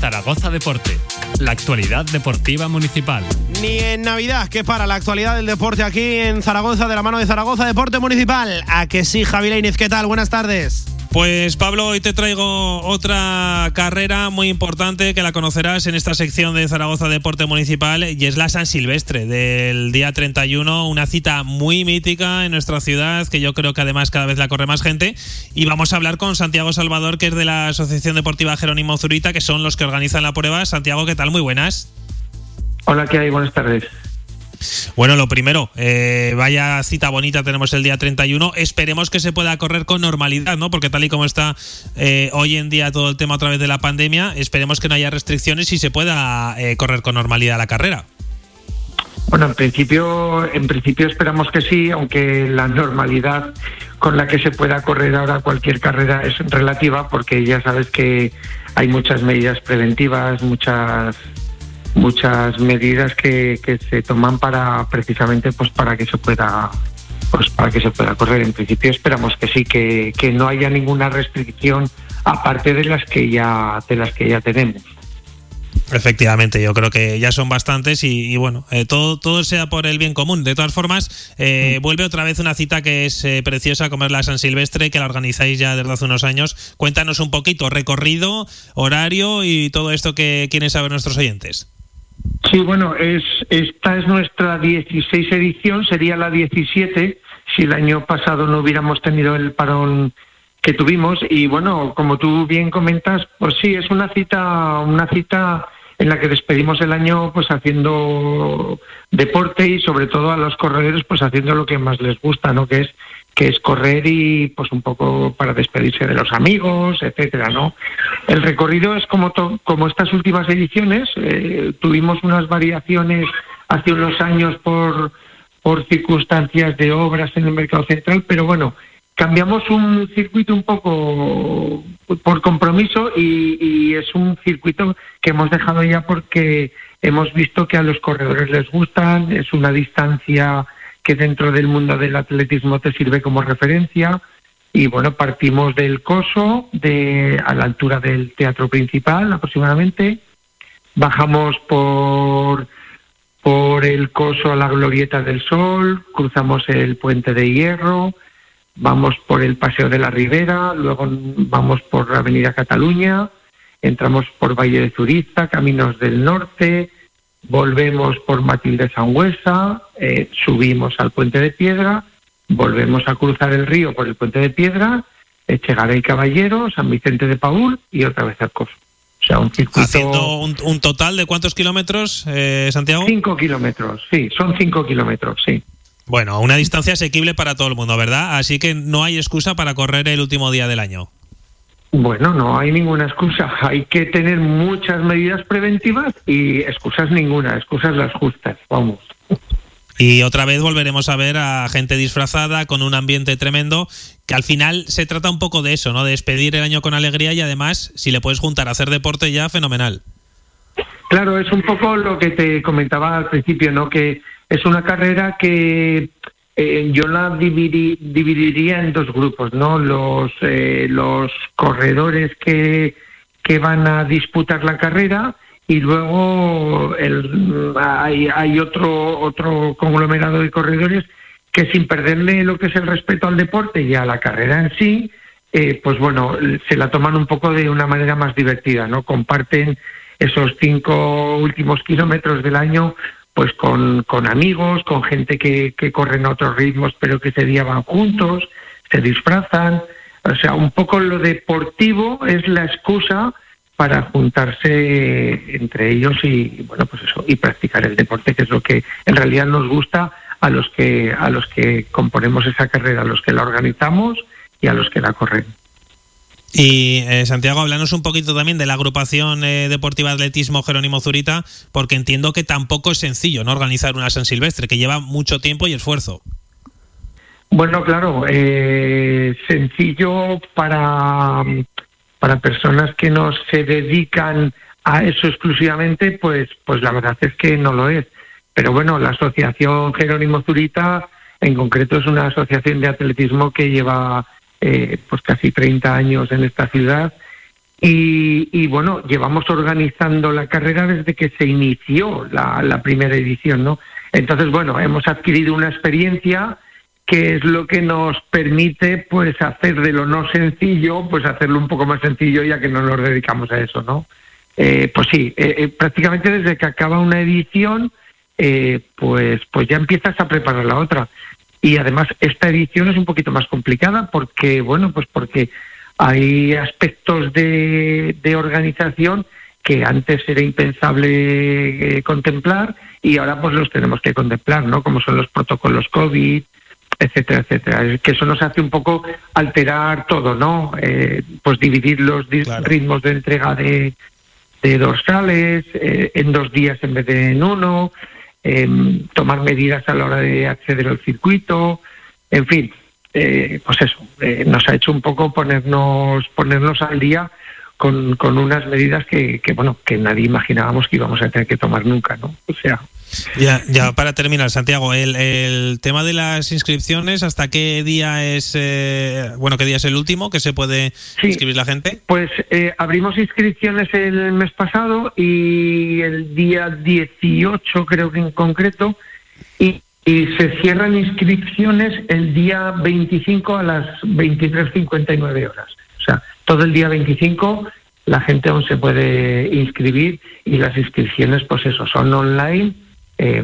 Zaragoza Deporte, la actualidad deportiva municipal. Ni en Navidad, que para la actualidad del deporte aquí en Zaragoza, de la mano de Zaragoza Deporte Municipal. A que sí, Javi Leiniz, ¿qué tal? Buenas tardes. Pues Pablo, hoy te traigo otra carrera muy importante que la conocerás en esta sección de Zaragoza Deporte Municipal y es la San Silvestre del día 31, una cita muy mítica en nuestra ciudad que yo creo que además cada vez la corre más gente y vamos a hablar con Santiago Salvador que es de la Asociación Deportiva Jerónimo Zurita que son los que organizan la prueba. Santiago, ¿qué tal? Muy buenas. Hola, ¿qué hay? Buenas tardes. Bueno, lo primero, eh, vaya cita bonita tenemos el día 31. Esperemos que se pueda correr con normalidad, ¿no? Porque tal y como está eh, hoy en día todo el tema a través de la pandemia, esperemos que no haya restricciones y se pueda eh, correr con normalidad la carrera. Bueno, en principio, en principio esperamos que sí, aunque la normalidad con la que se pueda correr ahora cualquier carrera es relativa, porque ya sabes que hay muchas medidas preventivas, muchas muchas medidas que, que se toman para precisamente pues para que se pueda pues para que se pueda correr. En principio esperamos que sí, que, que no haya ninguna restricción aparte de las que ya de las que ya tenemos. Efectivamente, yo creo que ya son bastantes y, y bueno, eh, todo, todo sea por el bien común. De todas formas, eh, vuelve otra vez una cita que es eh, preciosa, como es la San Silvestre, que la organizáis ya desde hace unos años. Cuéntanos un poquito, recorrido, horario y todo esto que quieren saber nuestros oyentes. Sí, bueno, es, esta es nuestra 16 edición, sería la 17 si el año pasado no hubiéramos tenido el parón que tuvimos y bueno, como tú bien comentas, pues sí, es una cita, una cita en la que despedimos el año pues haciendo deporte y sobre todo a los corredores pues haciendo lo que más les gusta, ¿no? Que es que es correr y pues un poco para despedirse de los amigos, etcétera, ¿no? El recorrido es como to- como estas últimas ediciones, eh, tuvimos unas variaciones hace unos años por por circunstancias de obras en el mercado central, pero bueno, cambiamos un circuito un poco por compromiso y, y es un circuito que hemos dejado ya porque hemos visto que a los corredores les gustan, es una distancia que dentro del mundo del atletismo te sirve como referencia. Y bueno, partimos del coso de a la altura del teatro principal aproximadamente, bajamos por por el coso a la glorieta del sol, cruzamos el puente de hierro, vamos por el paseo de la Ribera, luego vamos por la avenida Cataluña, entramos por Valle de Zuriza, Caminos del Norte, volvemos por Matilde Sangüesa, eh, subimos al puente de piedra, volvemos a cruzar el río por el puente de piedra, Echegaray Caballero, San Vicente de Paúl y otra vez al coso. O sea, un circuito... Haciendo un, un total de cuántos kilómetros, eh, Santiago? Cinco kilómetros, sí, son cinco kilómetros, sí. Bueno, una distancia asequible para todo el mundo, ¿verdad? Así que no hay excusa para correr el último día del año. Bueno, no hay ninguna excusa. Hay que tener muchas medidas preventivas y excusas ninguna, excusas las justas, vamos. Y otra vez volveremos a ver a gente disfrazada con un ambiente tremendo, que al final se trata un poco de eso, ¿no? De despedir el año con alegría y además, si le puedes juntar a hacer deporte ya, fenomenal. Claro, es un poco lo que te comentaba al principio, ¿no? Que es una carrera que eh, yo la dividi- dividiría en dos grupos, ¿no? Los, eh, los corredores que, que van a disputar la carrera y luego el, hay, hay otro, otro conglomerado de corredores que sin perderle lo que es el respeto al deporte y a la carrera en sí, eh, pues bueno, se la toman un poco de una manera más divertida, ¿no? Comparten esos cinco últimos kilómetros del año pues con, con amigos, con gente que, que corren a otros ritmos, pero que ese día van juntos, se disfrazan. O sea, un poco lo deportivo es la excusa para juntarse entre ellos y bueno pues eso y practicar el deporte que es lo que en realidad nos gusta a los que a los que componemos esa carrera a los que la organizamos y a los que la corren y eh, Santiago, háblanos un poquito también de la agrupación eh, deportiva atletismo Jerónimo Zurita, porque entiendo que tampoco es sencillo no organizar una San Silvestre, que lleva mucho tiempo y esfuerzo. Bueno, claro, eh, sencillo para, para personas que no se dedican a eso exclusivamente, pues, pues la verdad es que no lo es. Pero bueno, la Asociación Jerónimo Zurita en concreto es una asociación de atletismo que lleva eh, pues casi 30 años en esta ciudad. Y, bueno, llevamos organizando la carrera desde que se inició la, primera edición, ¿no? Entonces, bueno, hemos adquirido una experiencia que es lo que nos permite, pues, hacer de lo no sencillo, pues, hacerlo un poco más sencillo, ya que no nos dedicamos a eso, ¿no? Eh, pues sí, eh, prácticamente desde que acaba una edición, pues, pues ya empiezas a preparar la otra. Y además esta edición es un poquito más complicada porque, bueno, pues porque hay aspectos de, organización que antes era impensable eh, contemplar y ahora pues los tenemos que contemplar, ¿no? Como son los protocolos COVID, etcétera, etcétera. Es que eso nos hace un poco alterar todo, ¿no? Eh, pues dividir los ritmos de entrega de, dorsales eh, en dos días en vez de en uno, tomar medidas a la hora de acceder al circuito, en fin, eh, pues eso, eh, nos ha hecho un poco ponernos, ponernos al día con, con unas medidas que, que, bueno, que nadie imaginábamos que íbamos a tener que tomar nunca, ¿no? O sea, ya, ya para terminar, Santiago, el, el, tema de las inscripciones, ¿hasta qué día es, eh, bueno, qué día es el último que se puede inscribir la gente? Pues eh, abrimos inscripciones el mes pasado y el día 18 creo que en concreto, y, y se cierran inscripciones el día 25 a las 23.59 horas. O sea, todo el día 25 la gente aún se puede inscribir y las inscripciones, pues eso, son online eh,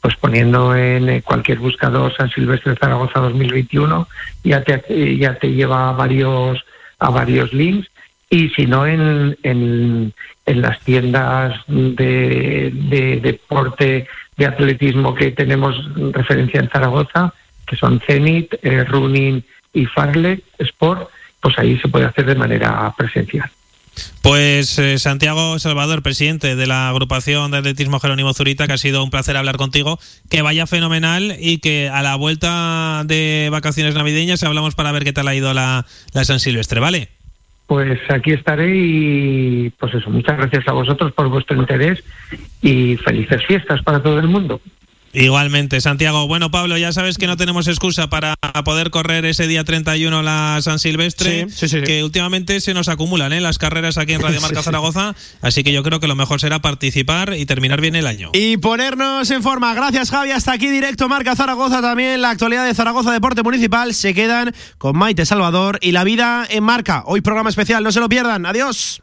pues poniendo en eh, cualquier buscador San Silvestre Zaragoza 2021 ya te, eh, ya te lleva a varios, a varios links y si no en, en, las tiendas de, deporte, de atletismo que tenemos referencia en Zaragoza, que son Zenit, Running y Farley Sport, pues ahí se puede hacer de manera presencial. Pues eh, Santiago Salvador, presidente de la agrupación de atletismo Jerónimo Zurita, que ha sido un placer hablar contigo, que vaya fenomenal y que a la vuelta de vacaciones navideñas hablamos para ver qué tal ha ido la, la San Silvestre, ¿vale? Pues aquí estaré y pues eso, muchas gracias a vosotros por vuestro interés y felices fiestas para todo el mundo. Igualmente, Santiago. Bueno, Pablo, ya sabes que no tenemos excusa para poder correr ese día 31 la San Silvestre, que últimamente se nos acumulan ¿eh? las carreras aquí en Radio [laughs] Marca Zaragoza, así que yo creo que lo mejor será participar y terminar bien el año. Y ponernos en forma. Gracias, Javi. Hasta aquí directo Marca Zaragoza también. La actualidad de Zaragoza Deporte Municipal se quedan con Maite Salvador y la vida en marca. Hoy programa especial, no se lo pierdan. Adiós.